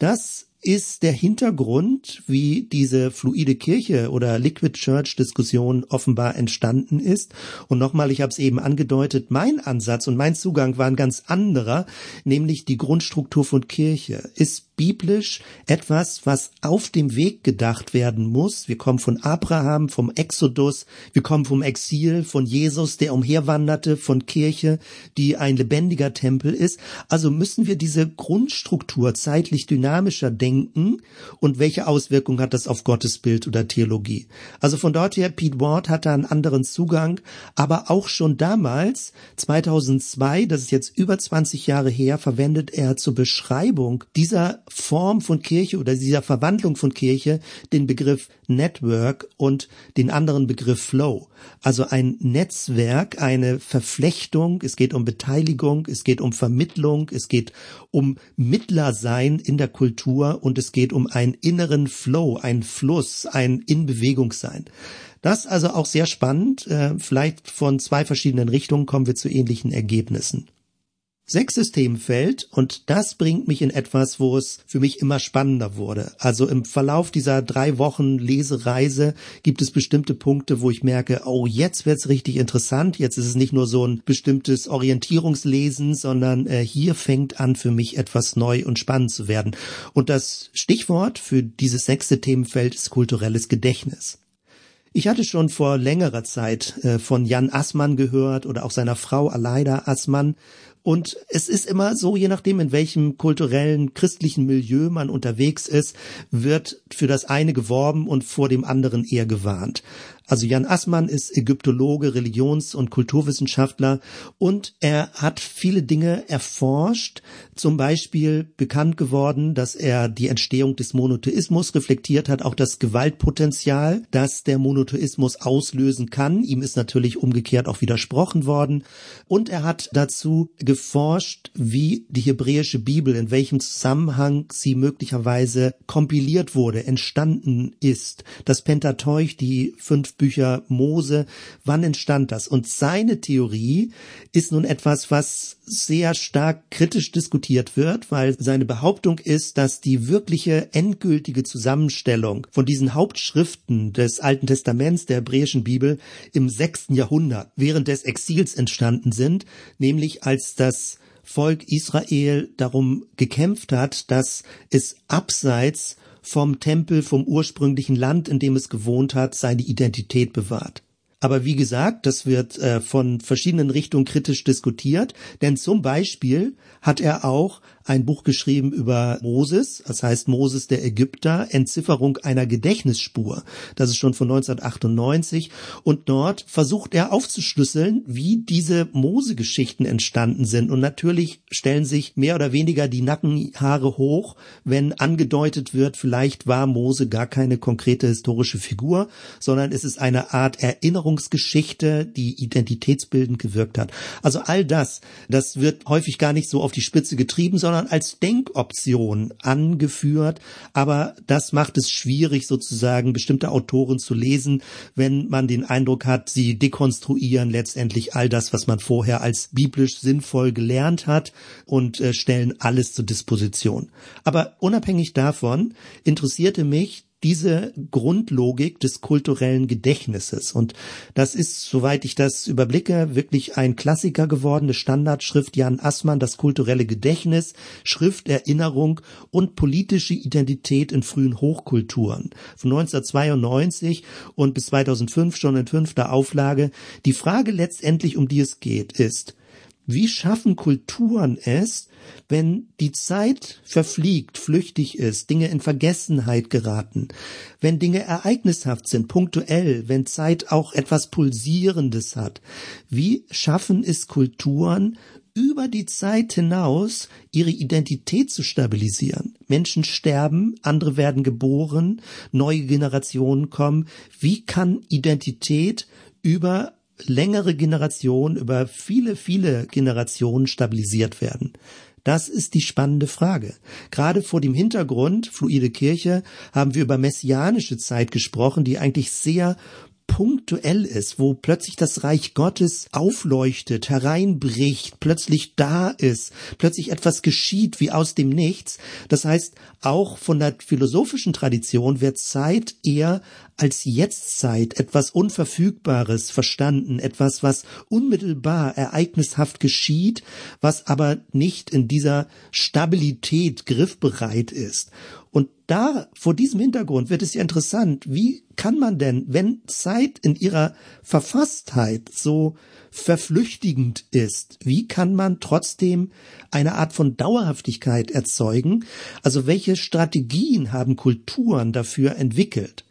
[SPEAKER 1] Das ist der Hintergrund, wie diese fluide Kirche oder Liquid Church Diskussion offenbar entstanden ist. Und nochmal, ich habe es eben angedeutet, mein Ansatz und mein Zugang war ein ganz anderer, nämlich die Grundstruktur von Kirche. Ist biblisch etwas, was auf dem Weg gedacht werden muss. Wir kommen von Abraham, vom Exodus, wir kommen vom Exil, von Jesus, der umherwanderte, von Kirche, die ein lebendiger Tempel ist. Also müssen wir diese Grundstruktur zeitlich dynamischer denken und welche Auswirkung hat das auf Gottesbild oder Theologie. Also von dort her, Pete Ward hatte einen anderen Zugang, aber auch schon damals, 2002, das ist jetzt über 20 Jahre her, verwendet er zur Beschreibung dieser Form von Kirche oder dieser Verwandlung von Kirche den Begriff Network und den anderen Begriff Flow. Also ein Netzwerk, eine Verflechtung, es geht um Beteiligung, es geht um Vermittlung, es geht um Mittlersein in der Kultur und es geht um einen inneren Flow, ein Fluss, ein Inbewegungssein. Das also auch sehr spannend. Äh, vielleicht von zwei verschiedenen Richtungen kommen wir zu ähnlichen Ergebnissen. Sechstes Themenfeld und das bringt mich in etwas, wo es für mich immer spannender wurde. Also im Verlauf dieser drei Wochen Lesereise gibt es bestimmte Punkte, wo ich merke, oh, jetzt wird's richtig interessant. Jetzt ist es nicht nur so ein bestimmtes Orientierungslesen, sondern äh, hier fängt an für mich etwas neu und spannend zu werden. Und das Stichwort für dieses sechste Themenfeld ist kulturelles Gedächtnis. Ich hatte schon vor längerer Zeit äh, von Jan Assmann gehört oder auch seiner Frau Aleida Assmann und es ist immer so, je nachdem, in welchem kulturellen, christlichen Milieu man unterwegs ist, wird für das eine geworben und vor dem anderen eher gewarnt. Also Jan Assmann ist Ägyptologe, Religions- und Kulturwissenschaftler und er hat viele Dinge erforscht, zum Beispiel bekannt geworden, dass er die Entstehung des Monotheismus reflektiert hat, auch das Gewaltpotenzial, das der Monotheismus auslösen kann. Ihm ist natürlich umgekehrt auch widersprochen worden. Und er hat dazu geforscht, wie die hebräische Bibel, in welchem Zusammenhang sie möglicherweise kompiliert wurde, entstanden ist. Das Pentateuch, die fünf Bücher Mose, wann entstand das? Und seine Theorie ist nun etwas, was sehr stark kritisch diskutiert wird, weil seine Behauptung ist, dass die wirkliche endgültige Zusammenstellung von diesen Hauptschriften des Alten Testaments der hebräischen Bibel im sechsten Jahrhundert während des Exils entstanden sind, nämlich als das Volk Israel darum gekämpft hat, dass es abseits vom Tempel, vom ursprünglichen Land, in dem es gewohnt hat, seine Identität bewahrt. Aber wie gesagt, das wird äh, von verschiedenen Richtungen kritisch diskutiert, denn zum Beispiel hat er auch ein Buch geschrieben über Moses, das heißt Moses der Ägypter, Entzifferung einer Gedächtnisspur. Das ist schon von 1998 und dort versucht er aufzuschlüsseln, wie diese Mose-Geschichten entstanden sind. Und natürlich stellen sich mehr oder weniger die Nackenhaare hoch, wenn angedeutet wird, vielleicht war Mose gar keine konkrete historische Figur, sondern es ist eine Art Erinnerungsgeschichte, die identitätsbildend gewirkt hat. Also all das, das wird häufig gar nicht so auf die Spitze getrieben, sondern sondern als Denkoption angeführt. Aber das macht es schwierig, sozusagen bestimmte Autoren zu lesen, wenn man den Eindruck hat, sie dekonstruieren letztendlich all das, was man vorher als biblisch sinnvoll gelernt hat und äh, stellen alles zur Disposition. Aber unabhängig davon interessierte mich diese Grundlogik des kulturellen Gedächtnisses. Und das ist, soweit ich das überblicke, wirklich ein Klassiker geworden, Standardschrift Jan Assmann, das kulturelle Gedächtnis, Schrifterinnerung und politische Identität in frühen Hochkulturen. Von 1992 und bis 2005 schon in fünfter Auflage. Die Frage letztendlich, um die es geht, ist, wie schaffen Kulturen es, wenn die Zeit verfliegt, flüchtig ist, Dinge in Vergessenheit geraten, wenn Dinge ereignishaft sind, punktuell, wenn Zeit auch etwas Pulsierendes hat? Wie schaffen es Kulturen, über die Zeit hinaus ihre Identität zu stabilisieren. Menschen sterben, andere werden geboren, neue Generationen kommen. Wie kann Identität über längere Generation, über viele, viele Generationen stabilisiert werden? Das ist die spannende Frage. Gerade vor dem Hintergrund Fluide Kirche haben wir über messianische Zeit gesprochen, die eigentlich sehr punktuell ist, wo plötzlich das Reich Gottes aufleuchtet, hereinbricht, plötzlich da ist, plötzlich etwas geschieht wie aus dem Nichts. Das heißt, auch von der philosophischen Tradition wird Zeit eher als Jetztzeit, etwas Unverfügbares verstanden, etwas, was unmittelbar ereignishaft geschieht, was aber nicht in dieser Stabilität griffbereit ist. Und da, vor diesem Hintergrund wird es ja interessant, wie kann man denn, wenn Zeit in ihrer Verfasstheit so verflüchtigend ist, wie kann man trotzdem eine Art von Dauerhaftigkeit erzeugen? Also welche Strategien haben Kulturen dafür entwickelt?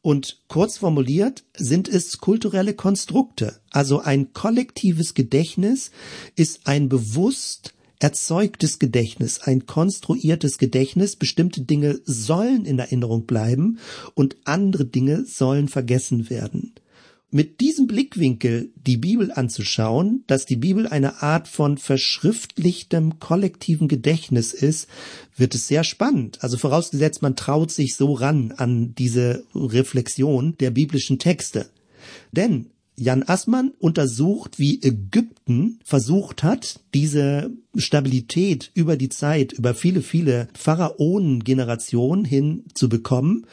[SPEAKER 1] Und kurz formuliert sind es kulturelle Konstrukte. Also ein kollektives Gedächtnis ist ein bewusst erzeugtes Gedächtnis, ein konstruiertes Gedächtnis. Bestimmte Dinge sollen in Erinnerung bleiben und andere Dinge sollen vergessen werden. Mit diesem Blickwinkel die Bibel anzuschauen, dass die Bibel eine Art von verschriftlichtem kollektiven Gedächtnis ist, wird es sehr spannend. Also vorausgesetzt, man traut sich so ran an diese Reflexion der biblischen Texte. Denn Jan Assmann untersucht, wie Ägypten versucht hat, diese Stabilität über die Zeit, über viele, viele Pharaonen-Generationen hin zu bekommen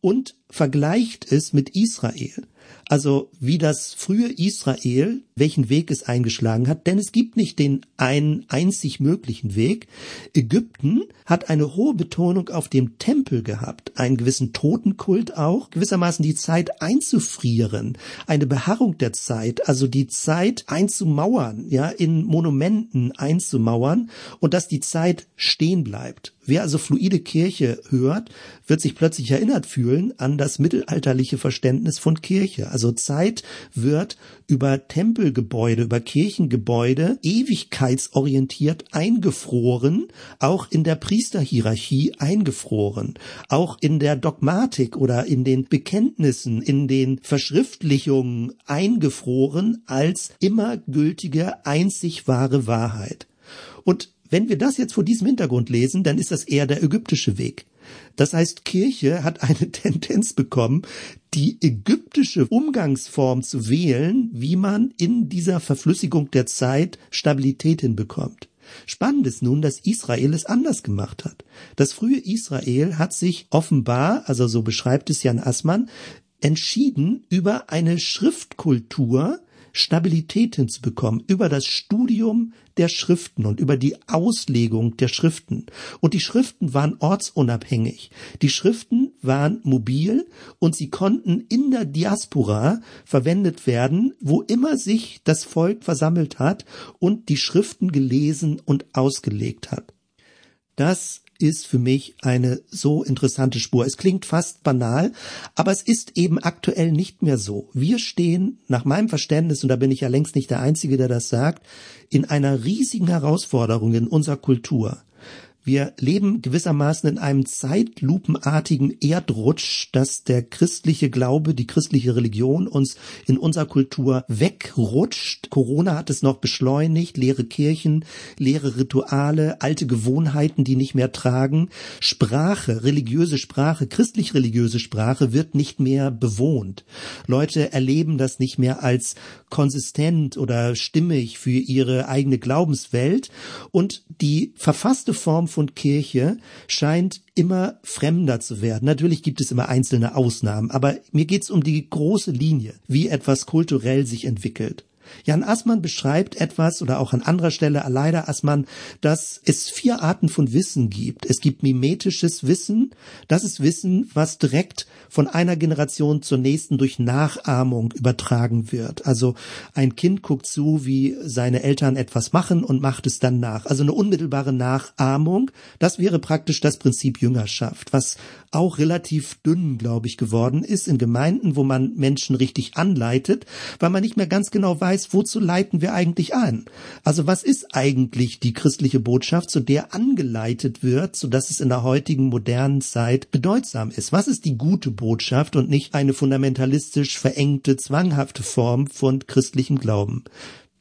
[SPEAKER 1] und vergleicht es mit Israel. Also wie das frühe Israel, welchen Weg es eingeschlagen hat, denn es gibt nicht den einen einzig möglichen Weg. Ägypten hat eine hohe Betonung auf dem Tempel gehabt, einen gewissen Totenkult auch, gewissermaßen die Zeit einzufrieren, eine Beharrung der Zeit, also die Zeit einzumauern, ja, in Monumenten einzumauern und dass die Zeit stehen bleibt Wer also fluide Kirche hört, wird sich plötzlich erinnert fühlen an das mittelalterliche Verständnis von Kirche. Also Zeit wird über Tempelgebäude, über Kirchengebäude ewigkeitsorientiert eingefroren, auch in der Priesterhierarchie eingefroren, auch in der Dogmatik oder in den Bekenntnissen, in den Verschriftlichungen eingefroren als immer gültige, einzig wahre Wahrheit. Und wenn wir das jetzt vor diesem Hintergrund lesen, dann ist das eher der ägyptische Weg. Das heißt, Kirche hat eine Tendenz bekommen, die ägyptische Umgangsform zu wählen, wie man in dieser Verflüssigung der Zeit Stabilität hinbekommt. Spannend ist nun, dass Israel es anders gemacht hat. Das frühe Israel hat sich offenbar, also so beschreibt es Jan Assmann, entschieden, über eine Schriftkultur Stabilität hinzubekommen über das Studium der Schriften und über die Auslegung der Schriften. Und die Schriften waren ortsunabhängig. Die Schriften waren mobil und sie konnten in der Diaspora verwendet werden, wo immer sich das Volk versammelt hat und die Schriften gelesen und ausgelegt hat. Das ist für mich eine so interessante Spur. Es klingt fast banal, aber es ist eben aktuell nicht mehr so. Wir stehen, nach meinem Verständnis, und da bin ich ja längst nicht der Einzige, der das sagt, in einer riesigen Herausforderung in unserer Kultur. Wir leben gewissermaßen in einem zeitlupenartigen Erdrutsch, dass der christliche Glaube, die christliche Religion uns in unserer Kultur wegrutscht. Corona hat es noch beschleunigt, leere Kirchen, leere Rituale, alte Gewohnheiten, die nicht mehr tragen. Sprache, religiöse Sprache, christlich-religiöse Sprache wird nicht mehr bewohnt. Leute erleben das nicht mehr als konsistent oder stimmig für ihre eigene Glaubenswelt und die verfasste Form von Kirche scheint immer fremder zu werden. Natürlich gibt es immer einzelne Ausnahmen, aber mir geht's um die große Linie, wie etwas kulturell sich entwickelt. Jan Assmann beschreibt etwas oder auch an anderer Stelle Aleida Assmann, dass es vier Arten von Wissen gibt. Es gibt mimetisches Wissen. Das ist Wissen, was direkt von einer Generation zur nächsten durch Nachahmung übertragen wird. Also ein Kind guckt zu, wie seine Eltern etwas machen und macht es dann nach. Also eine unmittelbare Nachahmung. Das wäre praktisch das Prinzip Jüngerschaft, was auch relativ dünn, glaube ich, geworden ist in Gemeinden, wo man Menschen richtig anleitet, weil man nicht mehr ganz genau weiß, wozu leiten wir eigentlich an? Also was ist eigentlich die christliche Botschaft, zu der angeleitet wird, so dass es in der heutigen modernen Zeit bedeutsam ist? Was ist die gute Botschaft und nicht eine fundamentalistisch verengte, zwanghafte Form von christlichem Glauben?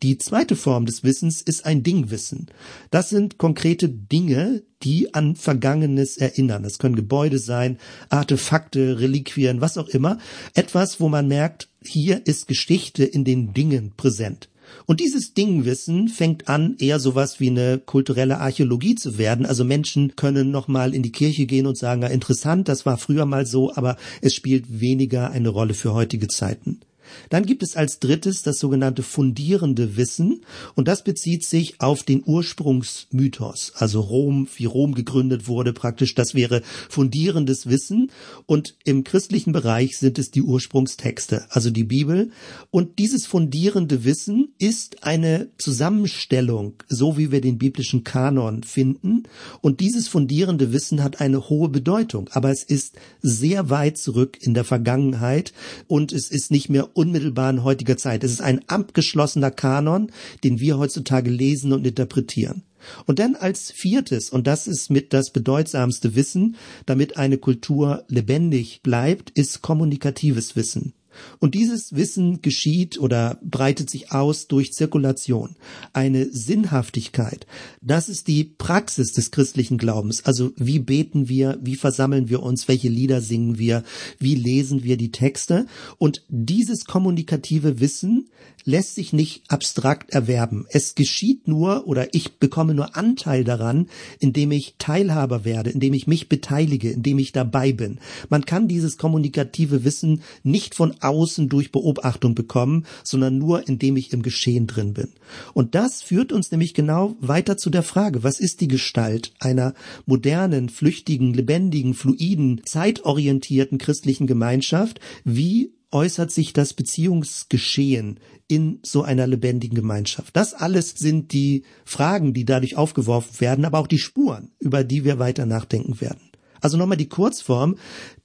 [SPEAKER 1] Die zweite Form des Wissens ist ein Dingwissen. Das sind konkrete Dinge, die an Vergangenes erinnern. Das können Gebäude sein, Artefakte, Reliquien, was auch immer. Etwas, wo man merkt, hier ist Geschichte in den Dingen präsent. Und dieses Dingwissen fängt an, eher sowas wie eine kulturelle Archäologie zu werden. Also Menschen können nochmal in die Kirche gehen und sagen, ja, interessant, das war früher mal so, aber es spielt weniger eine Rolle für heutige Zeiten. Dann gibt es als drittes das sogenannte fundierende Wissen und das bezieht sich auf den Ursprungsmythos, also Rom, wie Rom gegründet wurde praktisch, das wäre fundierendes Wissen und im christlichen Bereich sind es die Ursprungstexte, also die Bibel und dieses fundierende Wissen ist eine Zusammenstellung, so wie wir den biblischen Kanon finden und dieses fundierende Wissen hat eine hohe Bedeutung, aber es ist sehr weit zurück in der Vergangenheit und es ist nicht mehr unmittelbaren heutiger Zeit. Es ist ein abgeschlossener Kanon, den wir heutzutage lesen und interpretieren. Und dann als viertes, und das ist mit das bedeutsamste Wissen, damit eine Kultur lebendig bleibt, ist kommunikatives Wissen. Und dieses Wissen geschieht oder breitet sich aus durch Zirkulation. Eine Sinnhaftigkeit. Das ist die Praxis des christlichen Glaubens. Also wie beten wir, wie versammeln wir uns, welche Lieder singen wir, wie lesen wir die Texte. Und dieses kommunikative Wissen lässt sich nicht abstrakt erwerben. Es geschieht nur oder ich bekomme nur Anteil daran, indem ich Teilhaber werde, indem ich mich beteilige, indem ich dabei bin. Man kann dieses kommunikative Wissen nicht von außen durch Beobachtung bekommen, sondern nur indem ich im Geschehen drin bin. Und das führt uns nämlich genau weiter zu der Frage, was ist die Gestalt einer modernen, flüchtigen, lebendigen, fluiden, zeitorientierten christlichen Gemeinschaft? Wie äußert sich das Beziehungsgeschehen in so einer lebendigen Gemeinschaft? Das alles sind die Fragen, die dadurch aufgeworfen werden, aber auch die Spuren, über die wir weiter nachdenken werden. Also nochmal die Kurzform.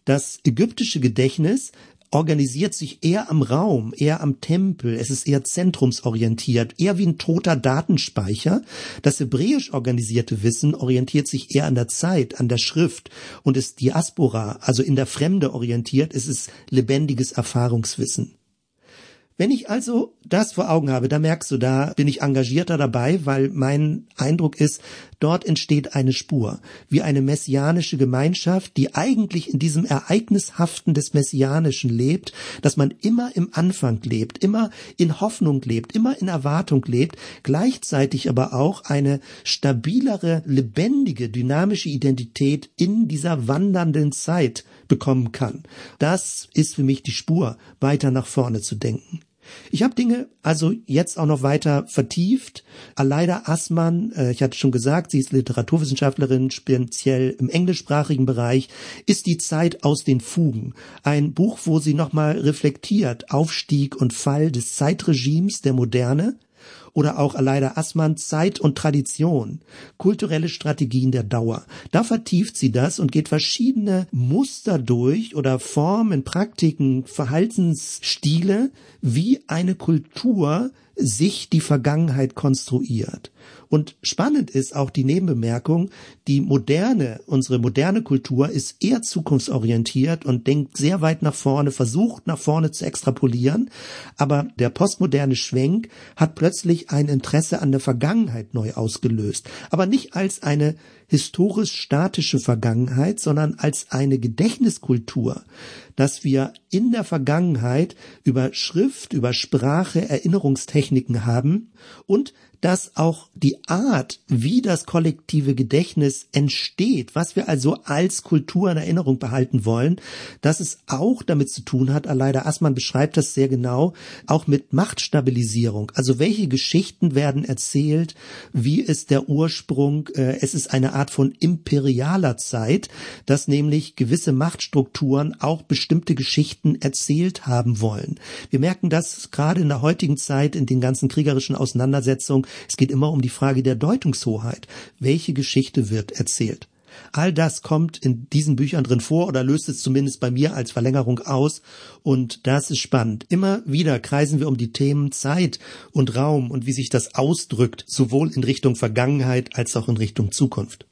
[SPEAKER 1] Das ägyptische Gedächtnis organisiert sich eher am Raum, eher am Tempel, es ist eher zentrumsorientiert, eher wie ein toter Datenspeicher. Das hebräisch organisierte Wissen orientiert sich eher an der Zeit, an der Schrift und ist Diaspora, also in der Fremde orientiert, es ist lebendiges Erfahrungswissen. Wenn ich also das vor Augen habe, da merkst du, da bin ich engagierter dabei, weil mein Eindruck ist, dort entsteht eine Spur, wie eine messianische Gemeinschaft, die eigentlich in diesem Ereignishaften des Messianischen lebt, dass man immer im Anfang lebt, immer in Hoffnung lebt, immer in Erwartung lebt, gleichzeitig aber auch eine stabilere, lebendige, dynamische Identität in dieser wandernden Zeit bekommen kann. Das ist für mich die Spur, weiter nach vorne zu denken. Ich habe Dinge also jetzt auch noch weiter vertieft. Aleida Assmann, äh, ich hatte schon gesagt, sie ist Literaturwissenschaftlerin, speziell im englischsprachigen Bereich, ist die Zeit aus den Fugen. Ein Buch, wo sie nochmal reflektiert Aufstieg und Fall des Zeitregimes der Moderne oder auch Aleida Assmann Zeit und Tradition, kulturelle Strategien der Dauer. Da vertieft sie das und geht verschiedene Muster durch oder Formen, Praktiken, Verhaltensstile, wie eine Kultur sich die Vergangenheit konstruiert. Und spannend ist auch die Nebenbemerkung, die moderne, unsere moderne Kultur ist eher zukunftsorientiert und denkt sehr weit nach vorne, versucht nach vorne zu extrapolieren, aber der postmoderne Schwenk hat plötzlich ein Interesse an der Vergangenheit neu ausgelöst, aber nicht als eine historisch statische Vergangenheit, sondern als eine Gedächtniskultur, dass wir in der Vergangenheit über Schrift, über Sprache Erinnerungstechniken haben und dass auch die Art, wie das kollektive Gedächtnis entsteht, was wir also als Kultur in Erinnerung behalten wollen, dass es auch damit zu tun hat, Aleida Assmann beschreibt das sehr genau, auch mit Machtstabilisierung. Also welche Geschichten werden erzählt, wie ist der Ursprung, äh, es ist eine Art von imperialer Zeit, dass nämlich gewisse Machtstrukturen auch bestimmte Geschichten erzählt haben wollen. Wir merken das gerade in der heutigen Zeit in den ganzen kriegerischen Auseinandersetzungen, es geht immer um die Frage der Deutungshoheit. Welche Geschichte wird erzählt? All das kommt in diesen Büchern drin vor oder löst es zumindest bei mir als Verlängerung aus. Und das ist spannend. Immer wieder kreisen wir um die Themen Zeit und Raum und wie sich das ausdrückt, sowohl in Richtung Vergangenheit als auch in Richtung Zukunft.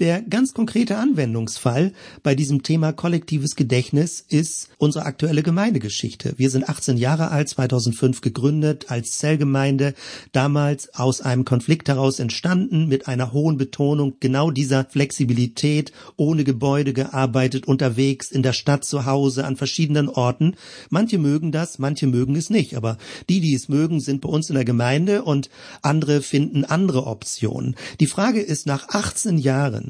[SPEAKER 1] Der ganz konkrete Anwendungsfall bei diesem Thema kollektives Gedächtnis ist unsere aktuelle Gemeindegeschichte. Wir sind 18 Jahre alt, 2005 gegründet als Zellgemeinde, damals aus einem Konflikt heraus entstanden, mit einer hohen Betonung genau dieser Flexibilität, ohne Gebäude gearbeitet, unterwegs, in der Stadt zu Hause, an verschiedenen Orten. Manche mögen das, manche mögen es nicht, aber die, die es mögen, sind bei uns in der Gemeinde und andere finden andere Optionen. Die Frage ist nach 18 Jahren,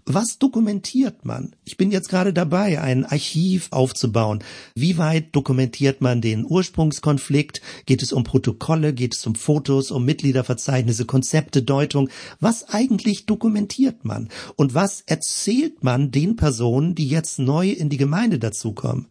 [SPEAKER 1] was dokumentiert man? Ich bin jetzt gerade dabei, ein Archiv aufzubauen. Wie weit dokumentiert man den Ursprungskonflikt? Geht es um Protokolle? Geht es um Fotos, um Mitgliederverzeichnisse, Konzepte, Deutung? Was eigentlich dokumentiert man? Und was erzählt man den Personen, die jetzt neu in die Gemeinde dazukommen?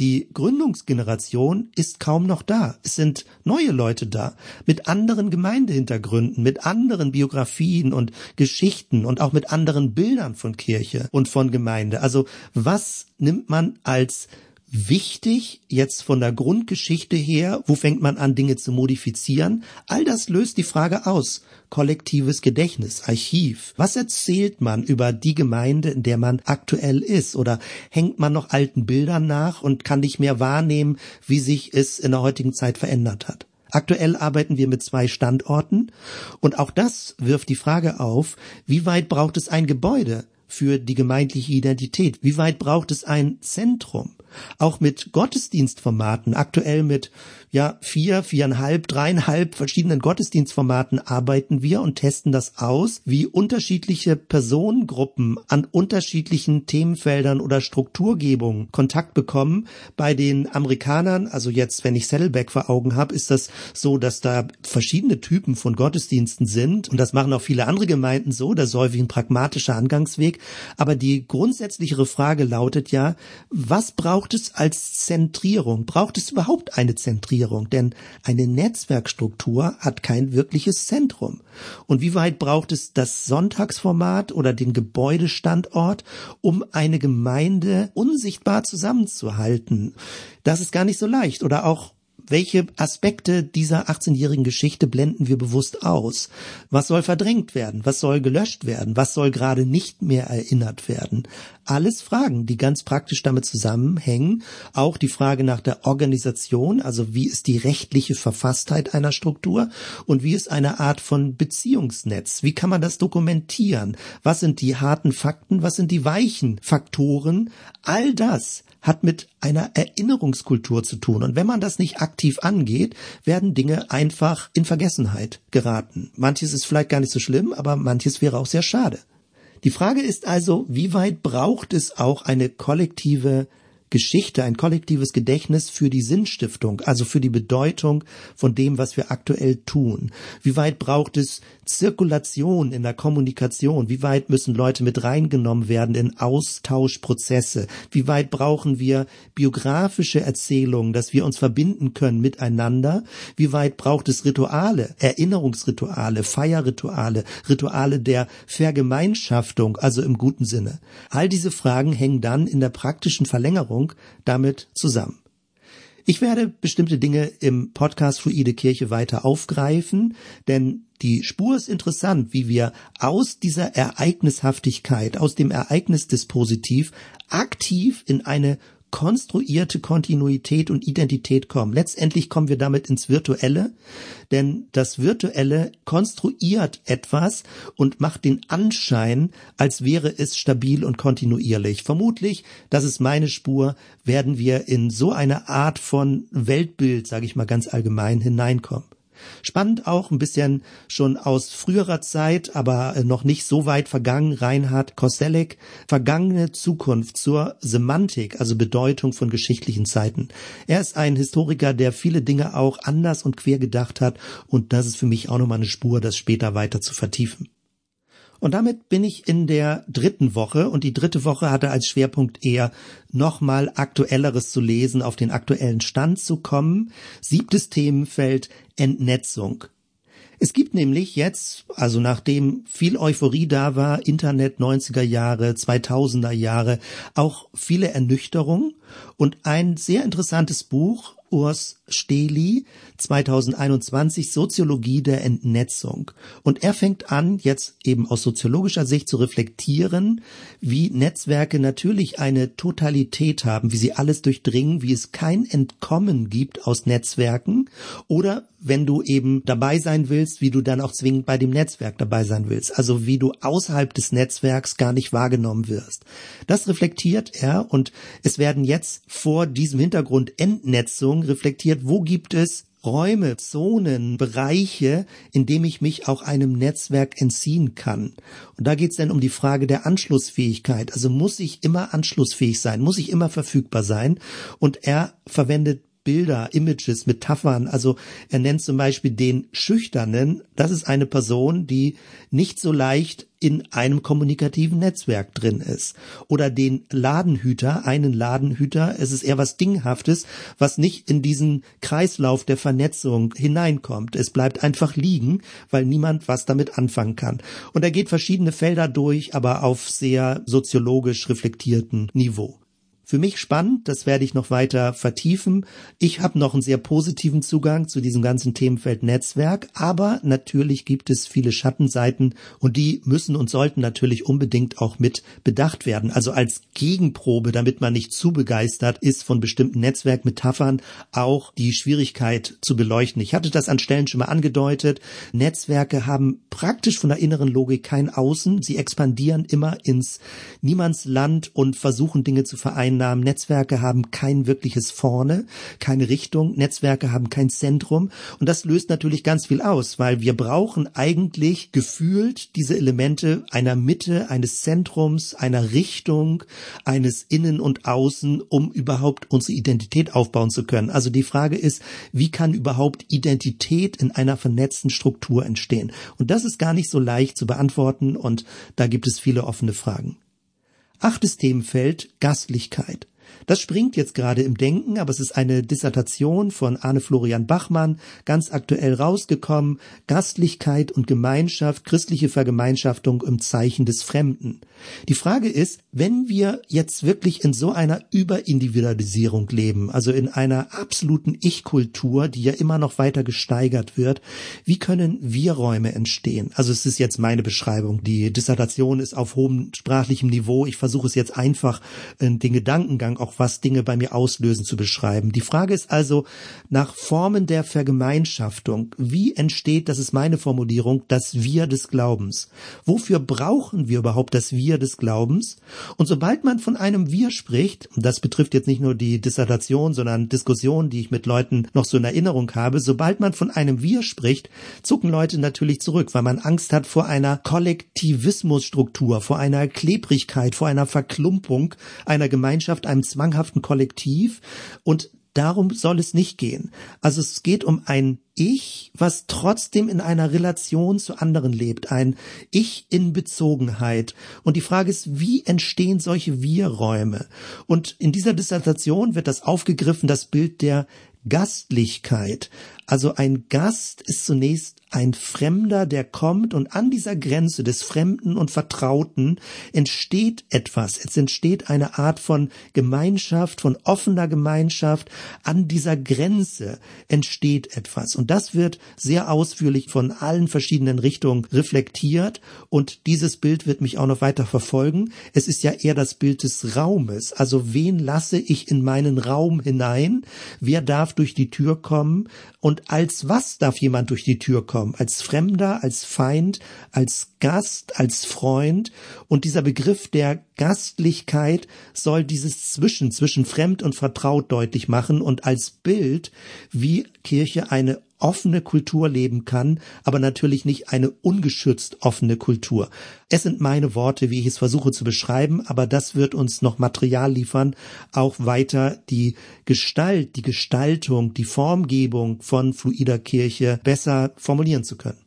[SPEAKER 1] Die Gründungsgeneration ist kaum noch da. Es sind neue Leute da, mit anderen Gemeindehintergründen, mit anderen Biografien und Geschichten und auch mit anderen Bildern von Kirche und von Gemeinde. Also was nimmt man als wichtig jetzt von der Grundgeschichte her? Wo fängt man an, Dinge zu modifizieren? All das löst die Frage aus. Kollektives Gedächtnis, Archiv. Was erzählt man über die Gemeinde, in der man aktuell ist? Oder hängt man noch alten Bildern nach und kann nicht mehr wahrnehmen, wie sich es in der heutigen Zeit verändert hat? Aktuell arbeiten wir mit zwei Standorten und auch das wirft die Frage auf, wie weit braucht es ein Gebäude für die gemeindliche Identität? Wie weit braucht es ein Zentrum? Auch mit Gottesdienstformaten, aktuell mit ja vier, viereinhalb, dreieinhalb verschiedenen Gottesdienstformaten arbeiten wir und testen das aus, wie unterschiedliche Personengruppen an unterschiedlichen Themenfeldern oder Strukturgebungen Kontakt bekommen. Bei den Amerikanern, also jetzt, wenn ich Saddleback vor Augen habe, ist das so, dass da verschiedene Typen von Gottesdiensten sind und das machen auch viele andere Gemeinden so, das ist häufig ein pragmatischer Angangsweg. Aber die grundsätzlichere Frage lautet ja, was braucht braucht es als Zentrierung? Braucht es überhaupt eine Zentrierung? Denn eine Netzwerkstruktur hat kein wirkliches Zentrum. Und wie weit braucht es das Sonntagsformat oder den Gebäudestandort, um eine Gemeinde unsichtbar zusammenzuhalten? Das ist gar nicht so leicht. Oder auch welche Aspekte dieser 18-jährigen Geschichte blenden wir bewusst aus? Was soll verdrängt werden? Was soll gelöscht werden? Was soll gerade nicht mehr erinnert werden? Alles Fragen, die ganz praktisch damit zusammenhängen. Auch die Frage nach der Organisation, also wie ist die rechtliche Verfasstheit einer Struktur und wie ist eine Art von Beziehungsnetz? Wie kann man das dokumentieren? Was sind die harten Fakten? Was sind die weichen Faktoren? All das hat mit einer Erinnerungskultur zu tun. Und wenn man das nicht aktiv angeht, werden Dinge einfach in Vergessenheit geraten. Manches ist vielleicht gar nicht so schlimm, aber manches wäre auch sehr schade. Die Frage ist also, wie weit braucht es auch eine kollektive Geschichte, ein kollektives Gedächtnis für die Sinnstiftung, also für die Bedeutung von dem, was wir aktuell tun. Wie weit braucht es Zirkulation in der Kommunikation? Wie weit müssen Leute mit reingenommen werden in Austauschprozesse? Wie weit brauchen wir biografische Erzählungen, dass wir uns verbinden können miteinander? Wie weit braucht es Rituale, Erinnerungsrituale, Feierrituale, Rituale der Vergemeinschaftung, also im guten Sinne? All diese Fragen hängen dann in der praktischen Verlängerung Veränderung damit zusammen. Ich werde bestimmte Dinge im Podcast Fluide Kirche weiter aufgreifen, denn die Spur ist interessant, wie wir aus dieser Ereignishaftigkeit, aus dem Ereignisdispositiv aktiv in eine konstruierte Kontinuität und Identität kommen. Letztendlich kommen wir damit ins Virtuelle, denn das Virtuelle konstruiert etwas und macht den Anschein, als wäre es stabil und kontinuierlich. Vermutlich, das ist meine Spur, werden wir in so eine Art von Weltbild, sage ich mal ganz allgemein, hineinkommen. Spannend auch ein bisschen schon aus früherer Zeit, aber äh, noch nicht so weit vergangen, Reinhard Koselleck, vergangene Zukunft zur Semantik, also Bedeutung von geschichtlichen Zeiten. Er ist ein Historiker, der viele Dinge auch anders und quer gedacht hat und das ist für mich auch nochmal eine Spur, das später weiter zu vertiefen. Und damit bin ich in der dritten Woche und die dritte Woche hatte als Schwerpunkt eher nochmal Aktuelleres zu lesen, auf den aktuellen Stand zu kommen. Siebtes Themenfeld Entnetzung. Es gibt nämlich jetzt, also nachdem viel Euphorie da war, Internet 90er Jahre, 2000er Jahre, auch viele Ernüchterung und ein sehr interessantes Buch Urs Steli 2021 Soziologie der Entnetzung. Und er fängt an, jetzt eben aus soziologischer Sicht zu reflektieren, wie Netzwerke natürlich eine Totalität haben, wie sie alles durchdringen, wie es kein Entkommen gibt aus Netzwerken oder wenn du eben dabei sein willst, wie du dann auch zwingend bei dem Netzwerk dabei sein willst. Also wie du außerhalb des Netzwerks gar nicht wahrgenommen wirst. Das reflektiert er und es werden jetzt vor diesem Hintergrund Entnetzung reflektiert, wo gibt es Räume, Zonen, Bereiche, in dem ich mich auch einem Netzwerk entziehen kann. Und da geht es dann um die Frage der Anschlussfähigkeit. Also muss ich immer anschlussfähig sein, muss ich immer verfügbar sein. Und er verwendet Bilder, Images, Metaphern. Also er nennt zum Beispiel den Schüchternen. Das ist eine Person, die nicht so leicht in einem kommunikativen Netzwerk drin ist. Oder den Ladenhüter, einen Ladenhüter. Es ist eher was Dinghaftes, was nicht in diesen Kreislauf der Vernetzung hineinkommt. Es bleibt einfach liegen, weil niemand was damit anfangen kann. Und er geht verschiedene Felder durch, aber auf sehr soziologisch reflektierten Niveau. Für mich spannend, das werde ich noch weiter vertiefen. Ich habe noch einen sehr positiven Zugang zu diesem ganzen Themenfeld Netzwerk, aber natürlich gibt es viele Schattenseiten und die müssen und sollten natürlich unbedingt auch mit bedacht werden. Also als Gegenprobe, damit man nicht zu begeistert ist von bestimmten Netzwerkmetaphern, auch die Schwierigkeit zu beleuchten. Ich hatte das an Stellen schon mal angedeutet. Netzwerke haben praktisch von der inneren Logik kein Außen. Sie expandieren immer ins Niemandsland und versuchen Dinge zu vereinen Einnahmen. Netzwerke haben kein wirkliches Vorne, keine Richtung. Netzwerke haben kein Zentrum. Und das löst natürlich ganz viel aus, weil wir brauchen eigentlich gefühlt diese Elemente einer Mitte, eines Zentrums, einer Richtung, eines Innen und Außen, um überhaupt unsere Identität aufbauen zu können. Also die Frage ist, wie kann überhaupt Identität in einer vernetzten Struktur entstehen? Und das ist gar nicht so leicht zu beantworten und da gibt es viele offene Fragen. Achtes Themenfeld Gastlichkeit. Das springt jetzt gerade im Denken, aber es ist eine Dissertation von Arne Florian Bachmann, ganz aktuell rausgekommen, Gastlichkeit und Gemeinschaft, christliche Vergemeinschaftung im Zeichen des Fremden. Die Frage ist, wenn wir jetzt wirklich in so einer Überindividualisierung leben, also in einer absoluten Ich-Kultur, die ja immer noch weiter gesteigert wird, wie können Wir-Räume entstehen? Also es ist jetzt meine Beschreibung. Die Dissertation ist auf hohem sprachlichem Niveau. Ich versuche es jetzt einfach, den Gedankengang auch was Dinge bei mir auslösen zu beschreiben. Die Frage ist also nach Formen der Vergemeinschaftung. Wie entsteht, das ist meine Formulierung, das Wir des Glaubens? Wofür brauchen wir überhaupt das Wir des Glaubens? Und sobald man von einem Wir spricht, das betrifft jetzt nicht nur die Dissertation, sondern Diskussionen, die ich mit Leuten noch so in Erinnerung habe, sobald man von einem Wir spricht, zucken Leute natürlich zurück, weil man Angst hat vor einer Kollektivismusstruktur, vor einer Klebrigkeit, vor einer Verklumpung einer Gemeinschaft, einem zwanghaften Kollektiv und darum soll es nicht gehen. Also es geht um ein Ich, was trotzdem in einer Relation zu anderen lebt, ein Ich in Bezogenheit. Und die Frage ist, wie entstehen solche Wir-Räume? Und in dieser Dissertation wird das aufgegriffen, das Bild der Gastlichkeit. Also ein Gast ist zunächst ein Fremder, der kommt und an dieser Grenze des Fremden und Vertrauten entsteht etwas. Es entsteht eine Art von Gemeinschaft, von offener Gemeinschaft. An dieser Grenze entsteht etwas. Und das wird sehr ausführlich von allen verschiedenen Richtungen reflektiert. Und dieses Bild wird mich auch noch weiter verfolgen. Es ist ja eher das Bild des Raumes. Also wen lasse ich in meinen Raum hinein? Wer darf durch die Tür kommen? Und als was darf jemand durch die Tür kommen? Als Fremder, als Feind, als Gast, als Freund. Und dieser Begriff der Gastlichkeit soll dieses Zwischen, zwischen Fremd und Vertraut deutlich machen und als Bild, wie Kirche eine offene Kultur leben kann, aber natürlich nicht eine ungeschützt offene Kultur. Es sind meine Worte, wie ich es versuche zu beschreiben, aber das wird uns noch Material liefern, auch weiter die Gestalt, die Gestaltung, die Formgebung von fluider Kirche besser formulieren zu können.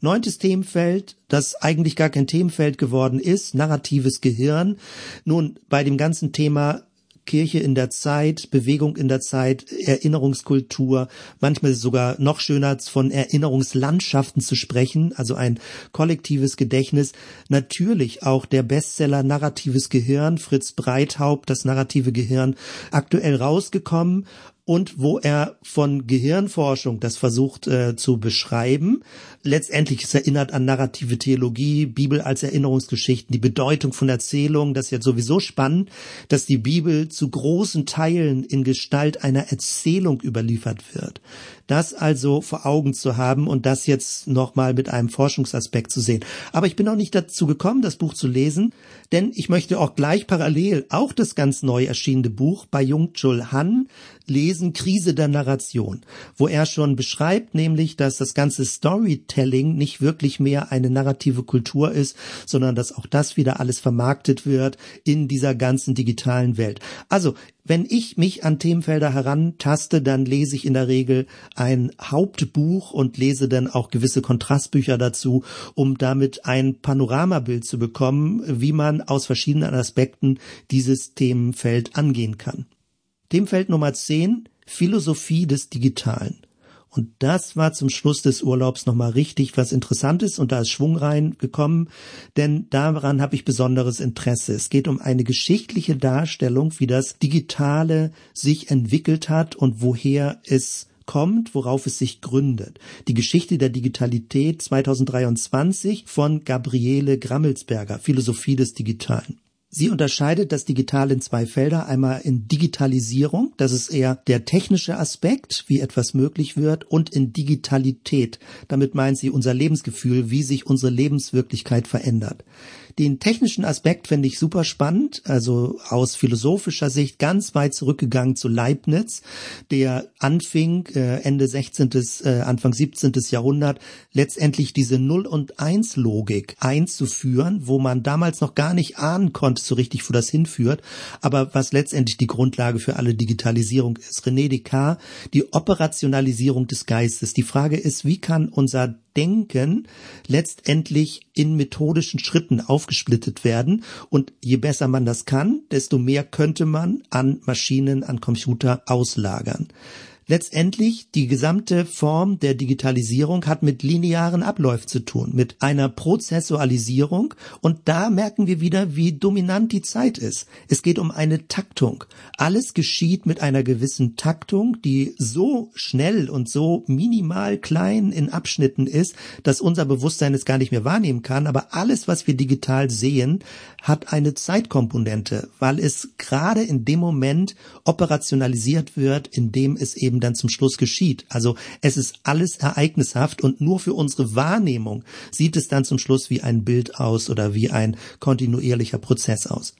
[SPEAKER 1] Neuntes Themenfeld, das eigentlich gar kein Themenfeld geworden ist, narratives Gehirn. Nun, bei dem ganzen Thema Kirche in der Zeit, Bewegung in der Zeit, Erinnerungskultur, manchmal sogar noch schöner von Erinnerungslandschaften zu sprechen, also ein kollektives Gedächtnis. Natürlich auch der Bestseller Narratives Gehirn, Fritz Breithaupt, das narrative Gehirn, aktuell rausgekommen und wo er von Gehirnforschung das versucht äh, zu beschreiben. Letztendlich es erinnert an narrative Theologie, Bibel als Erinnerungsgeschichten, die Bedeutung von Erzählungen. Das ist jetzt sowieso spannend, dass die Bibel zu großen Teilen in Gestalt einer Erzählung überliefert wird. Das also vor Augen zu haben und das jetzt nochmal mit einem Forschungsaspekt zu sehen. Aber ich bin auch nicht dazu gekommen, das Buch zu lesen, denn ich möchte auch gleich parallel auch das ganz neu erschienene Buch bei Jung-Chul Han lesen, Krise der Narration, wo er schon beschreibt, nämlich, dass das ganze Storytelling nicht wirklich mehr eine narrative Kultur ist, sondern dass auch das wieder alles vermarktet wird in dieser ganzen digitalen Welt. Also wenn ich mich an Themenfelder herantaste, dann lese ich in der Regel ein Hauptbuch und lese dann auch gewisse Kontrastbücher dazu, um damit ein Panoramabild zu bekommen, wie man aus verschiedenen Aspekten dieses Themenfeld angehen kann. Themenfeld Nummer 10, Philosophie des Digitalen. Und das war zum Schluss des Urlaubs nochmal richtig was Interessantes und da ist Schwung reingekommen, denn daran habe ich besonderes Interesse. Es geht um eine geschichtliche Darstellung, wie das Digitale sich entwickelt hat und woher es kommt, worauf es sich gründet. Die Geschichte der Digitalität 2023 von Gabriele Grammelsberger, Philosophie des Digitalen. Sie unterscheidet das Digital in zwei Felder. Einmal in Digitalisierung, das ist eher der technische Aspekt, wie etwas möglich wird, und in Digitalität. Damit meint sie unser Lebensgefühl, wie sich unsere Lebenswirklichkeit verändert. Den technischen Aspekt finde ich super spannend, also aus philosophischer Sicht ganz weit zurückgegangen zu Leibniz, der anfing äh, Ende 16., äh, Anfang 17. Jahrhundert letztendlich diese Null- und Eins-Logik einzuführen, wo man damals noch gar nicht ahnen konnte so richtig, wo das hinführt, aber was letztendlich die Grundlage für alle Digitalisierung ist. René Descartes, die Operationalisierung des Geistes. Die Frage ist, wie kann unser Denken letztendlich in methodischen Schritten aufgesplittet werden. Und je besser man das kann, desto mehr könnte man an Maschinen, an Computer auslagern. Letztendlich die gesamte Form der Digitalisierung hat mit linearen Abläufen zu tun, mit einer Prozessualisierung und da merken wir wieder, wie dominant die Zeit ist. Es geht um eine Taktung. Alles geschieht mit einer gewissen Taktung, die so schnell und so minimal klein in Abschnitten ist, dass unser Bewusstsein es gar nicht mehr wahrnehmen kann, aber alles, was wir digital sehen, hat eine Zeitkomponente, weil es gerade in dem Moment operationalisiert wird, in dem es eben dann zum Schluss geschieht. Also es ist alles ereignishaft und nur für unsere Wahrnehmung sieht es dann zum Schluss wie ein Bild aus oder wie ein kontinuierlicher Prozess aus.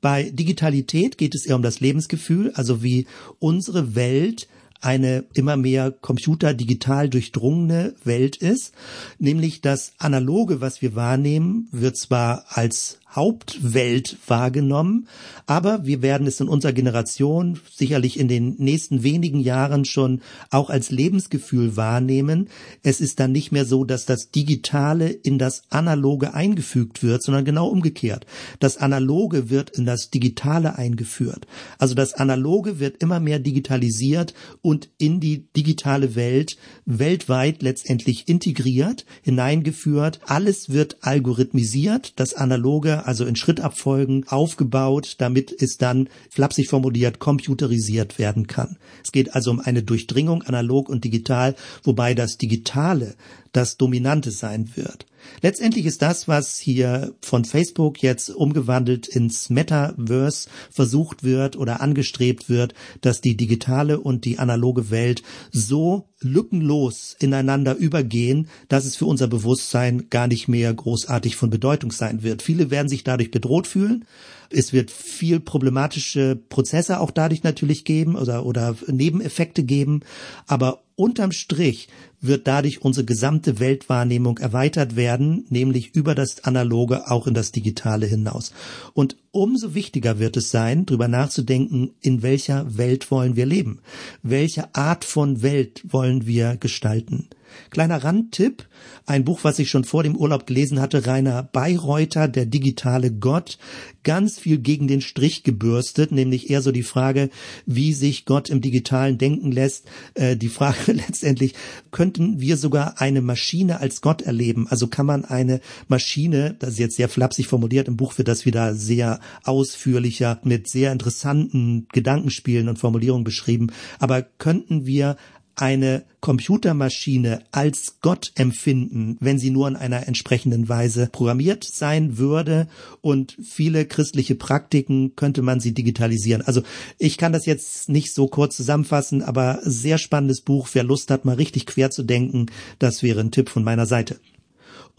[SPEAKER 1] Bei Digitalität geht es eher um das Lebensgefühl, also wie unsere Welt eine immer mehr computer digital durchdrungene Welt ist, nämlich das Analoge, was wir wahrnehmen, wird zwar als Hauptwelt wahrgenommen, aber wir werden es in unserer Generation sicherlich in den nächsten wenigen Jahren schon auch als Lebensgefühl wahrnehmen. Es ist dann nicht mehr so, dass das Digitale in das Analoge eingefügt wird, sondern genau umgekehrt. Das Analoge wird in das Digitale eingeführt. Also das Analoge wird immer mehr digitalisiert und in die digitale Welt weltweit letztendlich integriert, hineingeführt. Alles wird algorithmisiert. Das Analoge also in Schrittabfolgen aufgebaut, damit es dann flapsig formuliert computerisiert werden kann. Es geht also um eine Durchdringung analog und digital, wobei das Digitale das Dominante sein wird. Letztendlich ist das, was hier von Facebook jetzt umgewandelt ins Metaverse versucht wird oder angestrebt wird, dass die digitale und die analoge Welt so lückenlos ineinander übergehen, dass es für unser Bewusstsein gar nicht mehr großartig von Bedeutung sein wird. Viele werden sich dadurch bedroht fühlen. Es wird viel problematische Prozesse auch dadurch natürlich geben oder, oder Nebeneffekte geben. Aber unterm Strich wird dadurch unsere gesamte Weltwahrnehmung erweitert werden, nämlich über das Analoge auch in das Digitale hinaus. Und umso wichtiger wird es sein, darüber nachzudenken, in welcher Welt wollen wir leben? Welche Art von Welt wollen wir gestalten? Kleiner Randtipp, ein Buch, was ich schon vor dem Urlaub gelesen hatte, Rainer Bayreuther, Der digitale Gott, ganz viel gegen den Strich gebürstet, nämlich eher so die Frage, wie sich Gott im digitalen denken lässt. Äh, die Frage letztendlich, könnten wir sogar eine Maschine als Gott erleben? Also kann man eine Maschine, das ist jetzt sehr flapsig formuliert, im Buch wird das wieder sehr ausführlicher mit sehr interessanten Gedankenspielen und Formulierungen beschrieben, aber könnten wir eine Computermaschine als Gott empfinden, wenn sie nur in einer entsprechenden Weise programmiert sein würde und viele christliche Praktiken könnte man sie digitalisieren. Also ich kann das jetzt nicht so kurz zusammenfassen, aber sehr spannendes Buch. Wer Lust hat, mal richtig quer zu denken, das wäre ein Tipp von meiner Seite.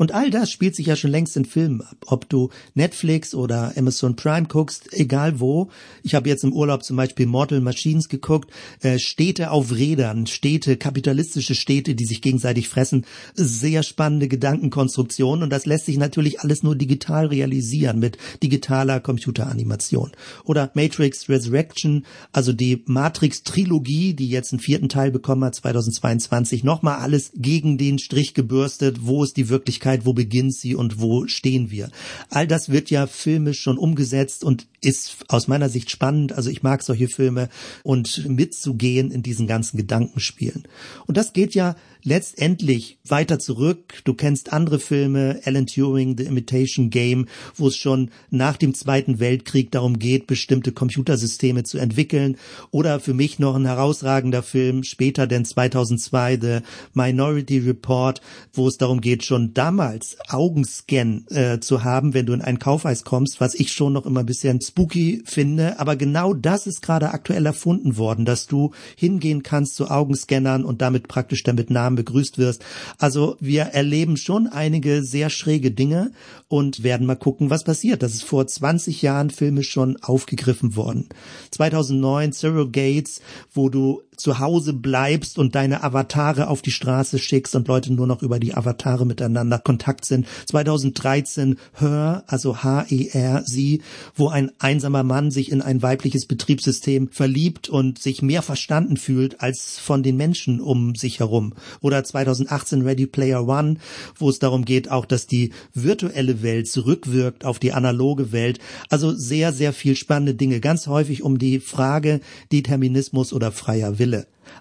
[SPEAKER 1] Und all das spielt sich ja schon längst in Filmen ab. Ob du Netflix oder Amazon Prime guckst, egal wo. Ich habe jetzt im Urlaub zum Beispiel Mortal Machines geguckt. Äh, Städte auf Rädern, Städte, kapitalistische Städte, die sich gegenseitig fressen. Sehr spannende Gedankenkonstruktion. Und das lässt sich natürlich alles nur digital realisieren mit digitaler Computeranimation. Oder Matrix Resurrection, also die Matrix-Trilogie, die jetzt einen vierten Teil bekommen hat, 2022. Nochmal alles gegen den Strich gebürstet. Wo ist die Wirklichkeit? Wirklichkeit, wo beginnt sie und wo stehen wir. All das wird ja filmisch schon umgesetzt und ist aus meiner Sicht spannend. Also ich mag solche Filme und mitzugehen in diesen ganzen Gedankenspielen. Und das geht ja letztendlich weiter zurück. Du kennst andere Filme, Alan Turing, The Imitation Game, wo es schon nach dem Zweiten Weltkrieg darum geht, bestimmte Computersysteme zu entwickeln. Oder für mich noch ein herausragender Film, später denn 2002, The Minority Report, wo es darum geht, schon damals Augenscan äh, zu haben, wenn du in ein Kaufhaus kommst, was ich schon noch immer ein bisschen spooky finde. Aber genau das ist gerade aktuell erfunden worden, dass du hingehen kannst zu Augenscannern und damit praktisch damit Namen begrüßt wirst. Also wir erleben schon einige sehr schräge Dinge und werden mal gucken, was passiert. Das ist vor 20 Jahren filmisch schon aufgegriffen worden. 2009 Cyril Gates, wo du zu Hause bleibst und deine Avatare auf die Straße schickst und Leute nur noch über die Avatare miteinander Kontakt sind. 2013 Her, also H-E-R, sie, wo ein einsamer Mann sich in ein weibliches Betriebssystem verliebt und sich mehr verstanden fühlt als von den Menschen um sich herum. Oder 2018 Ready Player One, wo es darum geht, auch, dass die virtuelle Welt zurückwirkt auf die analoge Welt. Also sehr, sehr viel spannende Dinge. Ganz häufig um die Frage Determinismus oder freier Wille.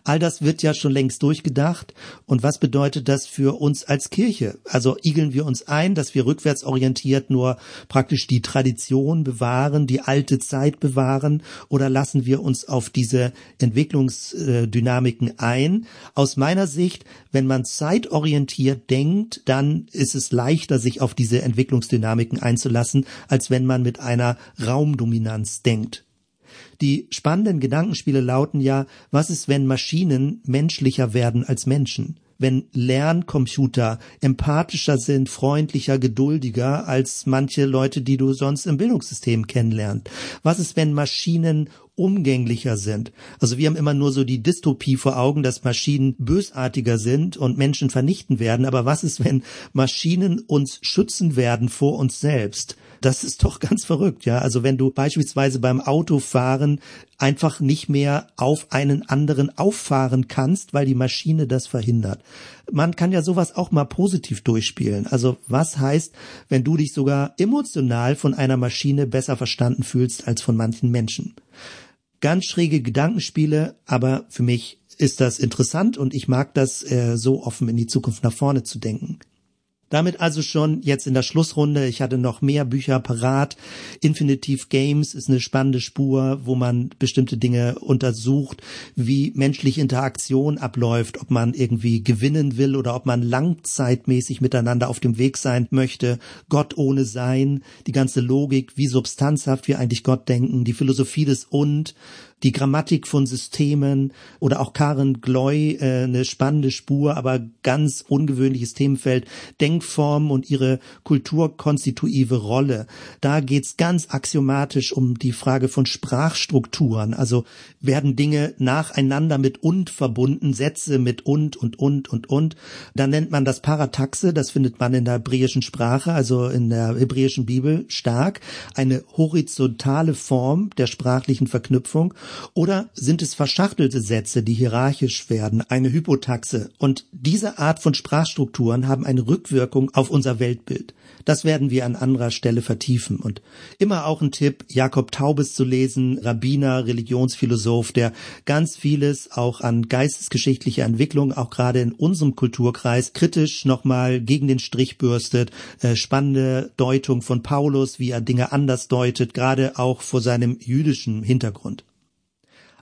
[SPEAKER 1] All das wird ja schon längst durchgedacht. Und was bedeutet das für uns als Kirche? Also igeln wir uns ein, dass wir rückwärtsorientiert nur praktisch die Tradition bewahren, die alte Zeit bewahren, oder lassen wir uns auf diese Entwicklungsdynamiken ein? Aus meiner Sicht, wenn man zeitorientiert denkt, dann ist es leichter, sich auf diese Entwicklungsdynamiken einzulassen, als wenn man mit einer Raumdominanz denkt. Die spannenden Gedankenspiele lauten ja, was ist, wenn Maschinen menschlicher werden als Menschen? wenn Lerncomputer empathischer sind, freundlicher, geduldiger als manche Leute, die du sonst im Bildungssystem kennenlernst? Was ist, wenn Maschinen umgänglicher sind. Also wir haben immer nur so die Dystopie vor Augen, dass Maschinen bösartiger sind und Menschen vernichten werden. Aber was ist, wenn Maschinen uns schützen werden vor uns selbst? Das ist doch ganz verrückt, ja. Also wenn du beispielsweise beim Autofahren einfach nicht mehr auf einen anderen auffahren kannst, weil die Maschine das verhindert. Man kann ja sowas auch mal positiv durchspielen. Also was heißt, wenn du dich sogar emotional von einer Maschine besser verstanden fühlst als von manchen Menschen? Ganz schräge Gedankenspiele, aber für mich ist das interessant und ich mag das äh, so offen in die Zukunft nach vorne zu denken. Damit also schon jetzt in der Schlussrunde. Ich hatte noch mehr Bücher parat. Infinitive Games ist eine spannende Spur, wo man bestimmte Dinge untersucht, wie menschliche Interaktion abläuft, ob man irgendwie gewinnen will oder ob man langzeitmäßig miteinander auf dem Weg sein möchte. Gott ohne Sein, die ganze Logik, wie substanzhaft wir eigentlich Gott denken, die Philosophie des Und, die Grammatik von Systemen oder auch Karen Gloy, äh, eine spannende Spur, aber ganz ungewöhnliches Themenfeld, Denkformen und ihre kulturkonstitutive Rolle. Da geht's ganz axiomatisch um die Frage von Sprachstrukturen. Also werden Dinge nacheinander mit und verbunden, Sätze mit und und und und und. Da nennt man das Parataxe, das findet man in der hebräischen Sprache, also in der hebräischen Bibel stark, eine horizontale Form der sprachlichen Verknüpfung oder sind es verschachtelte Sätze, die hierarchisch werden, eine Hypotaxe? Und diese Art von Sprachstrukturen haben eine Rückwirkung auf unser Weltbild. Das werden wir an anderer Stelle vertiefen. Und immer auch ein Tipp, Jakob Taubes zu lesen, Rabbiner, Religionsphilosoph, der ganz vieles auch an geistesgeschichtlicher Entwicklung, auch gerade in unserem Kulturkreis, kritisch nochmal gegen den Strich bürstet. Äh, spannende Deutung von Paulus, wie er Dinge anders deutet, gerade auch vor seinem jüdischen Hintergrund.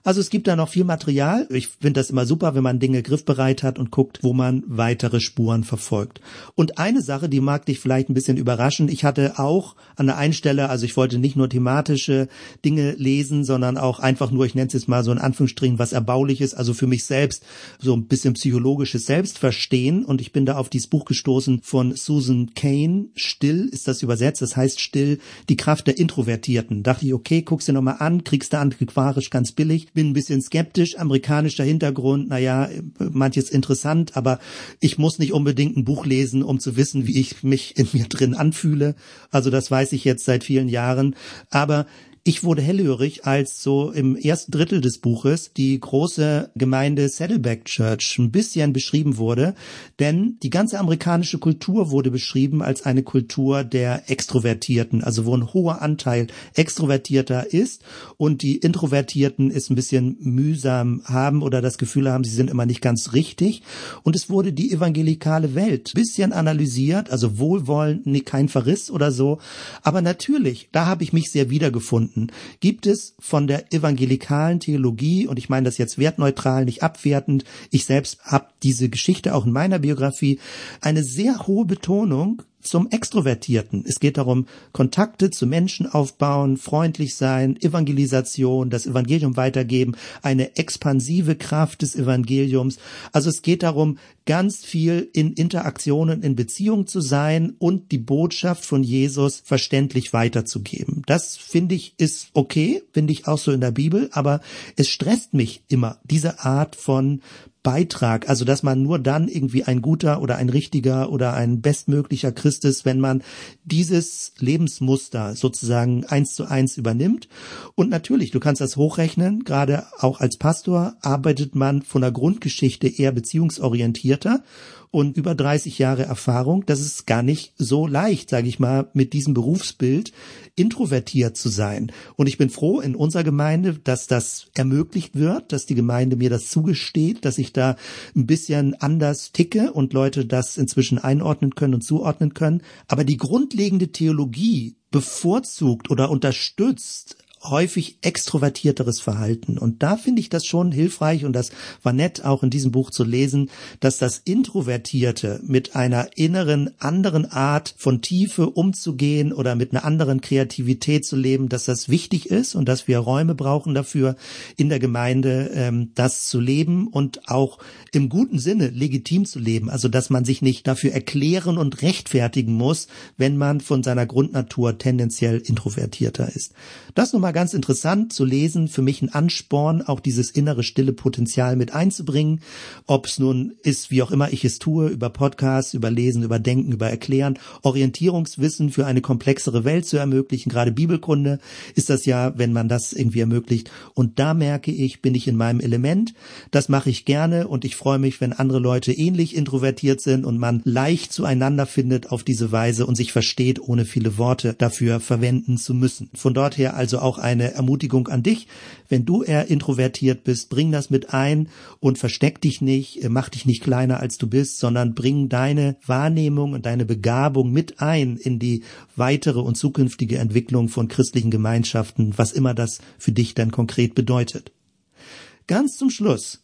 [SPEAKER 1] Also es gibt da noch viel Material. Ich finde das immer super, wenn man Dinge griffbereit hat und guckt, wo man weitere Spuren verfolgt. Und eine Sache, die mag dich vielleicht ein bisschen überraschen. Ich hatte auch an der einen Stelle, also ich wollte nicht nur thematische Dinge lesen, sondern auch einfach nur, ich nenne es jetzt mal so in Anführungsstrichen, was Erbauliches, also für mich selbst so ein bisschen psychologisches Selbstverstehen. Und ich bin da auf dieses Buch gestoßen von Susan Kane. Still ist das übersetzt. Das heißt Still, die Kraft der Introvertierten. Dachte ich, okay, guck's dir nochmal an, kriegst du antiquarisch ganz billig bin ein bisschen skeptisch, amerikanischer Hintergrund, naja, manches interessant, aber ich muss nicht unbedingt ein Buch lesen, um zu wissen, wie ich mich in mir drin anfühle. Also das weiß ich jetzt seit vielen Jahren. Aber ich wurde hellhörig, als so im ersten Drittel des Buches die große Gemeinde Saddleback Church ein bisschen beschrieben wurde, denn die ganze amerikanische Kultur wurde beschrieben als eine Kultur der Extrovertierten, also wo ein hoher Anteil Extrovertierter ist und die Introvertierten es ein bisschen mühsam haben oder das Gefühl haben, sie sind immer nicht ganz richtig. Und es wurde die evangelikale Welt bisschen analysiert, also Wohlwollen, kein Verriss oder so. Aber natürlich, da habe ich mich sehr wiedergefunden finden, gibt es von der evangelikalen Theologie, und ich meine das jetzt wertneutral, nicht abwertend, ich selbst habe diese Geschichte auch in meiner Biografie, eine sehr hohe Betonung zum Extrovertierten. Es geht darum, Kontakte zu Menschen aufbauen, freundlich sein, Evangelisation, das Evangelium weitergeben, eine expansive Kraft des Evangeliums. Also es geht darum, ganz viel in Interaktionen, in Beziehung zu sein und die Botschaft von Jesus verständlich weiterzugeben. Das finde ich ist okay, finde ich auch so in der Bibel, aber es stresst mich immer, diese Art von Beitrag, also dass man nur dann irgendwie ein guter oder ein richtiger oder ein bestmöglicher Christ ist, wenn man dieses Lebensmuster sozusagen eins zu eins übernimmt. Und natürlich, du kannst das hochrechnen, gerade auch als Pastor arbeitet man von der Grundgeschichte eher beziehungsorientierter und über 30 Jahre Erfahrung, das ist gar nicht so leicht, sage ich mal, mit diesem Berufsbild introvertiert zu sein. Und ich bin froh in unserer Gemeinde, dass das ermöglicht wird, dass die Gemeinde mir das zugesteht, dass ich da ein bisschen anders ticke und Leute das inzwischen einordnen können und zuordnen können. Aber die grundlegende Theologie bevorzugt oder unterstützt häufig extrovertierteres Verhalten. Und da finde ich das schon hilfreich und das war nett auch in diesem Buch zu lesen, dass das Introvertierte mit einer inneren anderen Art von Tiefe umzugehen oder mit einer anderen Kreativität zu leben, dass das wichtig ist und dass wir Räume brauchen dafür in der Gemeinde, ähm, das zu leben und auch im guten Sinne legitim zu leben. Also dass man sich nicht dafür erklären und rechtfertigen muss, wenn man von seiner Grundnatur tendenziell introvertierter ist. Das nochmal ganz interessant zu lesen, für mich ein Ansporn, auch dieses innere stille Potenzial mit einzubringen. Ob es nun ist, wie auch immer ich es tue, über Podcasts, über Lesen, über Denken, über Erklären, Orientierungswissen für eine komplexere Welt zu ermöglichen. Gerade Bibelkunde ist das ja, wenn man das irgendwie ermöglicht. Und da merke ich, bin ich in meinem Element. Das mache ich gerne und ich freue mich, wenn andere Leute ähnlich introvertiert sind und man leicht zueinander findet auf diese Weise und sich versteht, ohne viele Worte dafür verwenden zu müssen. Von dort her also auch eine Ermutigung an dich. Wenn du eher introvertiert bist, bring das mit ein und versteck dich nicht, äh, mach dich nicht kleiner als du bist, sondern bring deine Wahrnehmung und deine Begabung mit ein in die weitere und zukünftige Entwicklung von christlichen Gemeinschaften, was immer das für dich dann konkret bedeutet. Ganz zum Schluss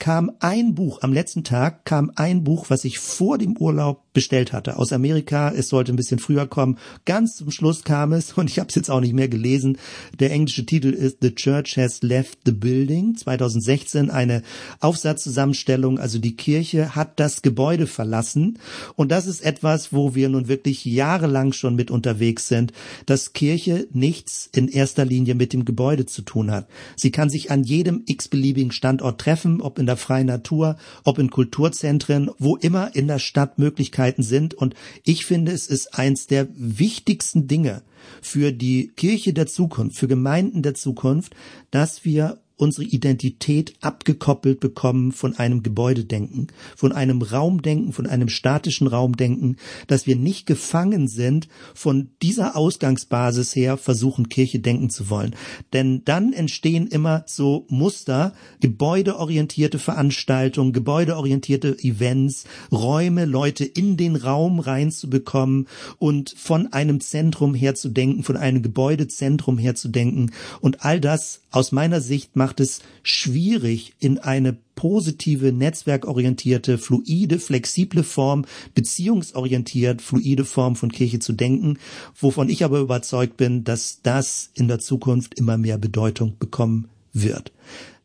[SPEAKER 1] kam ein Buch, am letzten Tag kam ein Buch, was ich vor dem Urlaub bestellt hatte aus Amerika. Es sollte ein bisschen früher kommen. Ganz zum Schluss kam es und ich habe es jetzt auch nicht mehr gelesen. Der englische Titel ist The Church Has Left the Building 2016, eine Aufsatzzusammenstellung. Also die Kirche hat das Gebäude verlassen und das ist etwas, wo wir nun wirklich jahrelang schon mit unterwegs sind, dass Kirche nichts in erster Linie mit dem Gebäude zu tun hat. Sie kann sich an jedem x-beliebigen Standort treffen, ob in der freien Natur, ob in Kulturzentren, wo immer in der Stadt Möglichkeiten sind. Und ich finde, es ist eins der wichtigsten Dinge für die Kirche der Zukunft, für Gemeinden der Zukunft, dass wir unsere Identität abgekoppelt bekommen von einem Gebäudedenken, von einem Raumdenken, von einem statischen Raumdenken, dass wir nicht gefangen sind, von dieser Ausgangsbasis her versuchen, Kirche denken zu wollen. Denn dann entstehen immer so Muster, gebäudeorientierte Veranstaltungen, gebäudeorientierte Events, Räume, Leute in den Raum reinzubekommen und von einem Zentrum her zu denken, von einem Gebäudezentrum her zu denken. Und all das aus meiner Sicht macht macht es schwierig, in eine positive, netzwerkorientierte, fluide, flexible Form, beziehungsorientiert, fluide Form von Kirche zu denken, wovon ich aber überzeugt bin, dass das in der Zukunft immer mehr Bedeutung bekommen wird.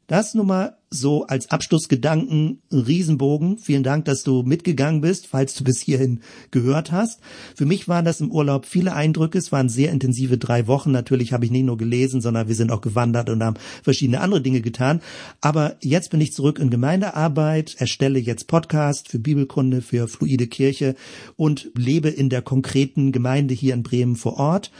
[SPEAKER 1] Das nun mal so als Abschlussgedanken Riesenbogen. Vielen Dank, dass du mitgegangen bist, falls du bis hierhin gehört hast. Für mich waren das im Urlaub viele Eindrücke. Es waren sehr intensive drei Wochen. Natürlich habe ich nicht nur gelesen, sondern wir sind auch gewandert und haben verschiedene andere Dinge getan. Aber jetzt bin ich zurück in Gemeindearbeit, erstelle jetzt Podcast für Bibelkunde, für Fluide Kirche und lebe in der konkreten Gemeinde hier in Bremen vor Ort.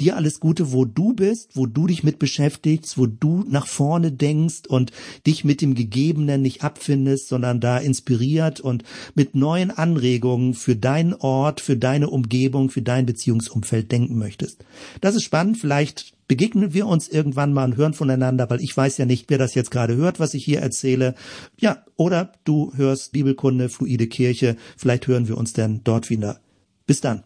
[SPEAKER 1] Dir alles Gute, wo du bist, wo du dich mit beschäftigst, wo du nach vorne denkst und dich mit dem Gegebenen nicht abfindest, sondern da inspiriert und mit neuen Anregungen für deinen Ort, für deine Umgebung, für dein Beziehungsumfeld denken möchtest. Das ist spannend. Vielleicht begegnen wir uns irgendwann mal und hören voneinander, weil ich weiß ja nicht, wer das jetzt gerade hört, was ich hier erzähle. Ja, oder du hörst Bibelkunde, fluide Kirche. Vielleicht hören wir uns dann dort wieder. Bis dann.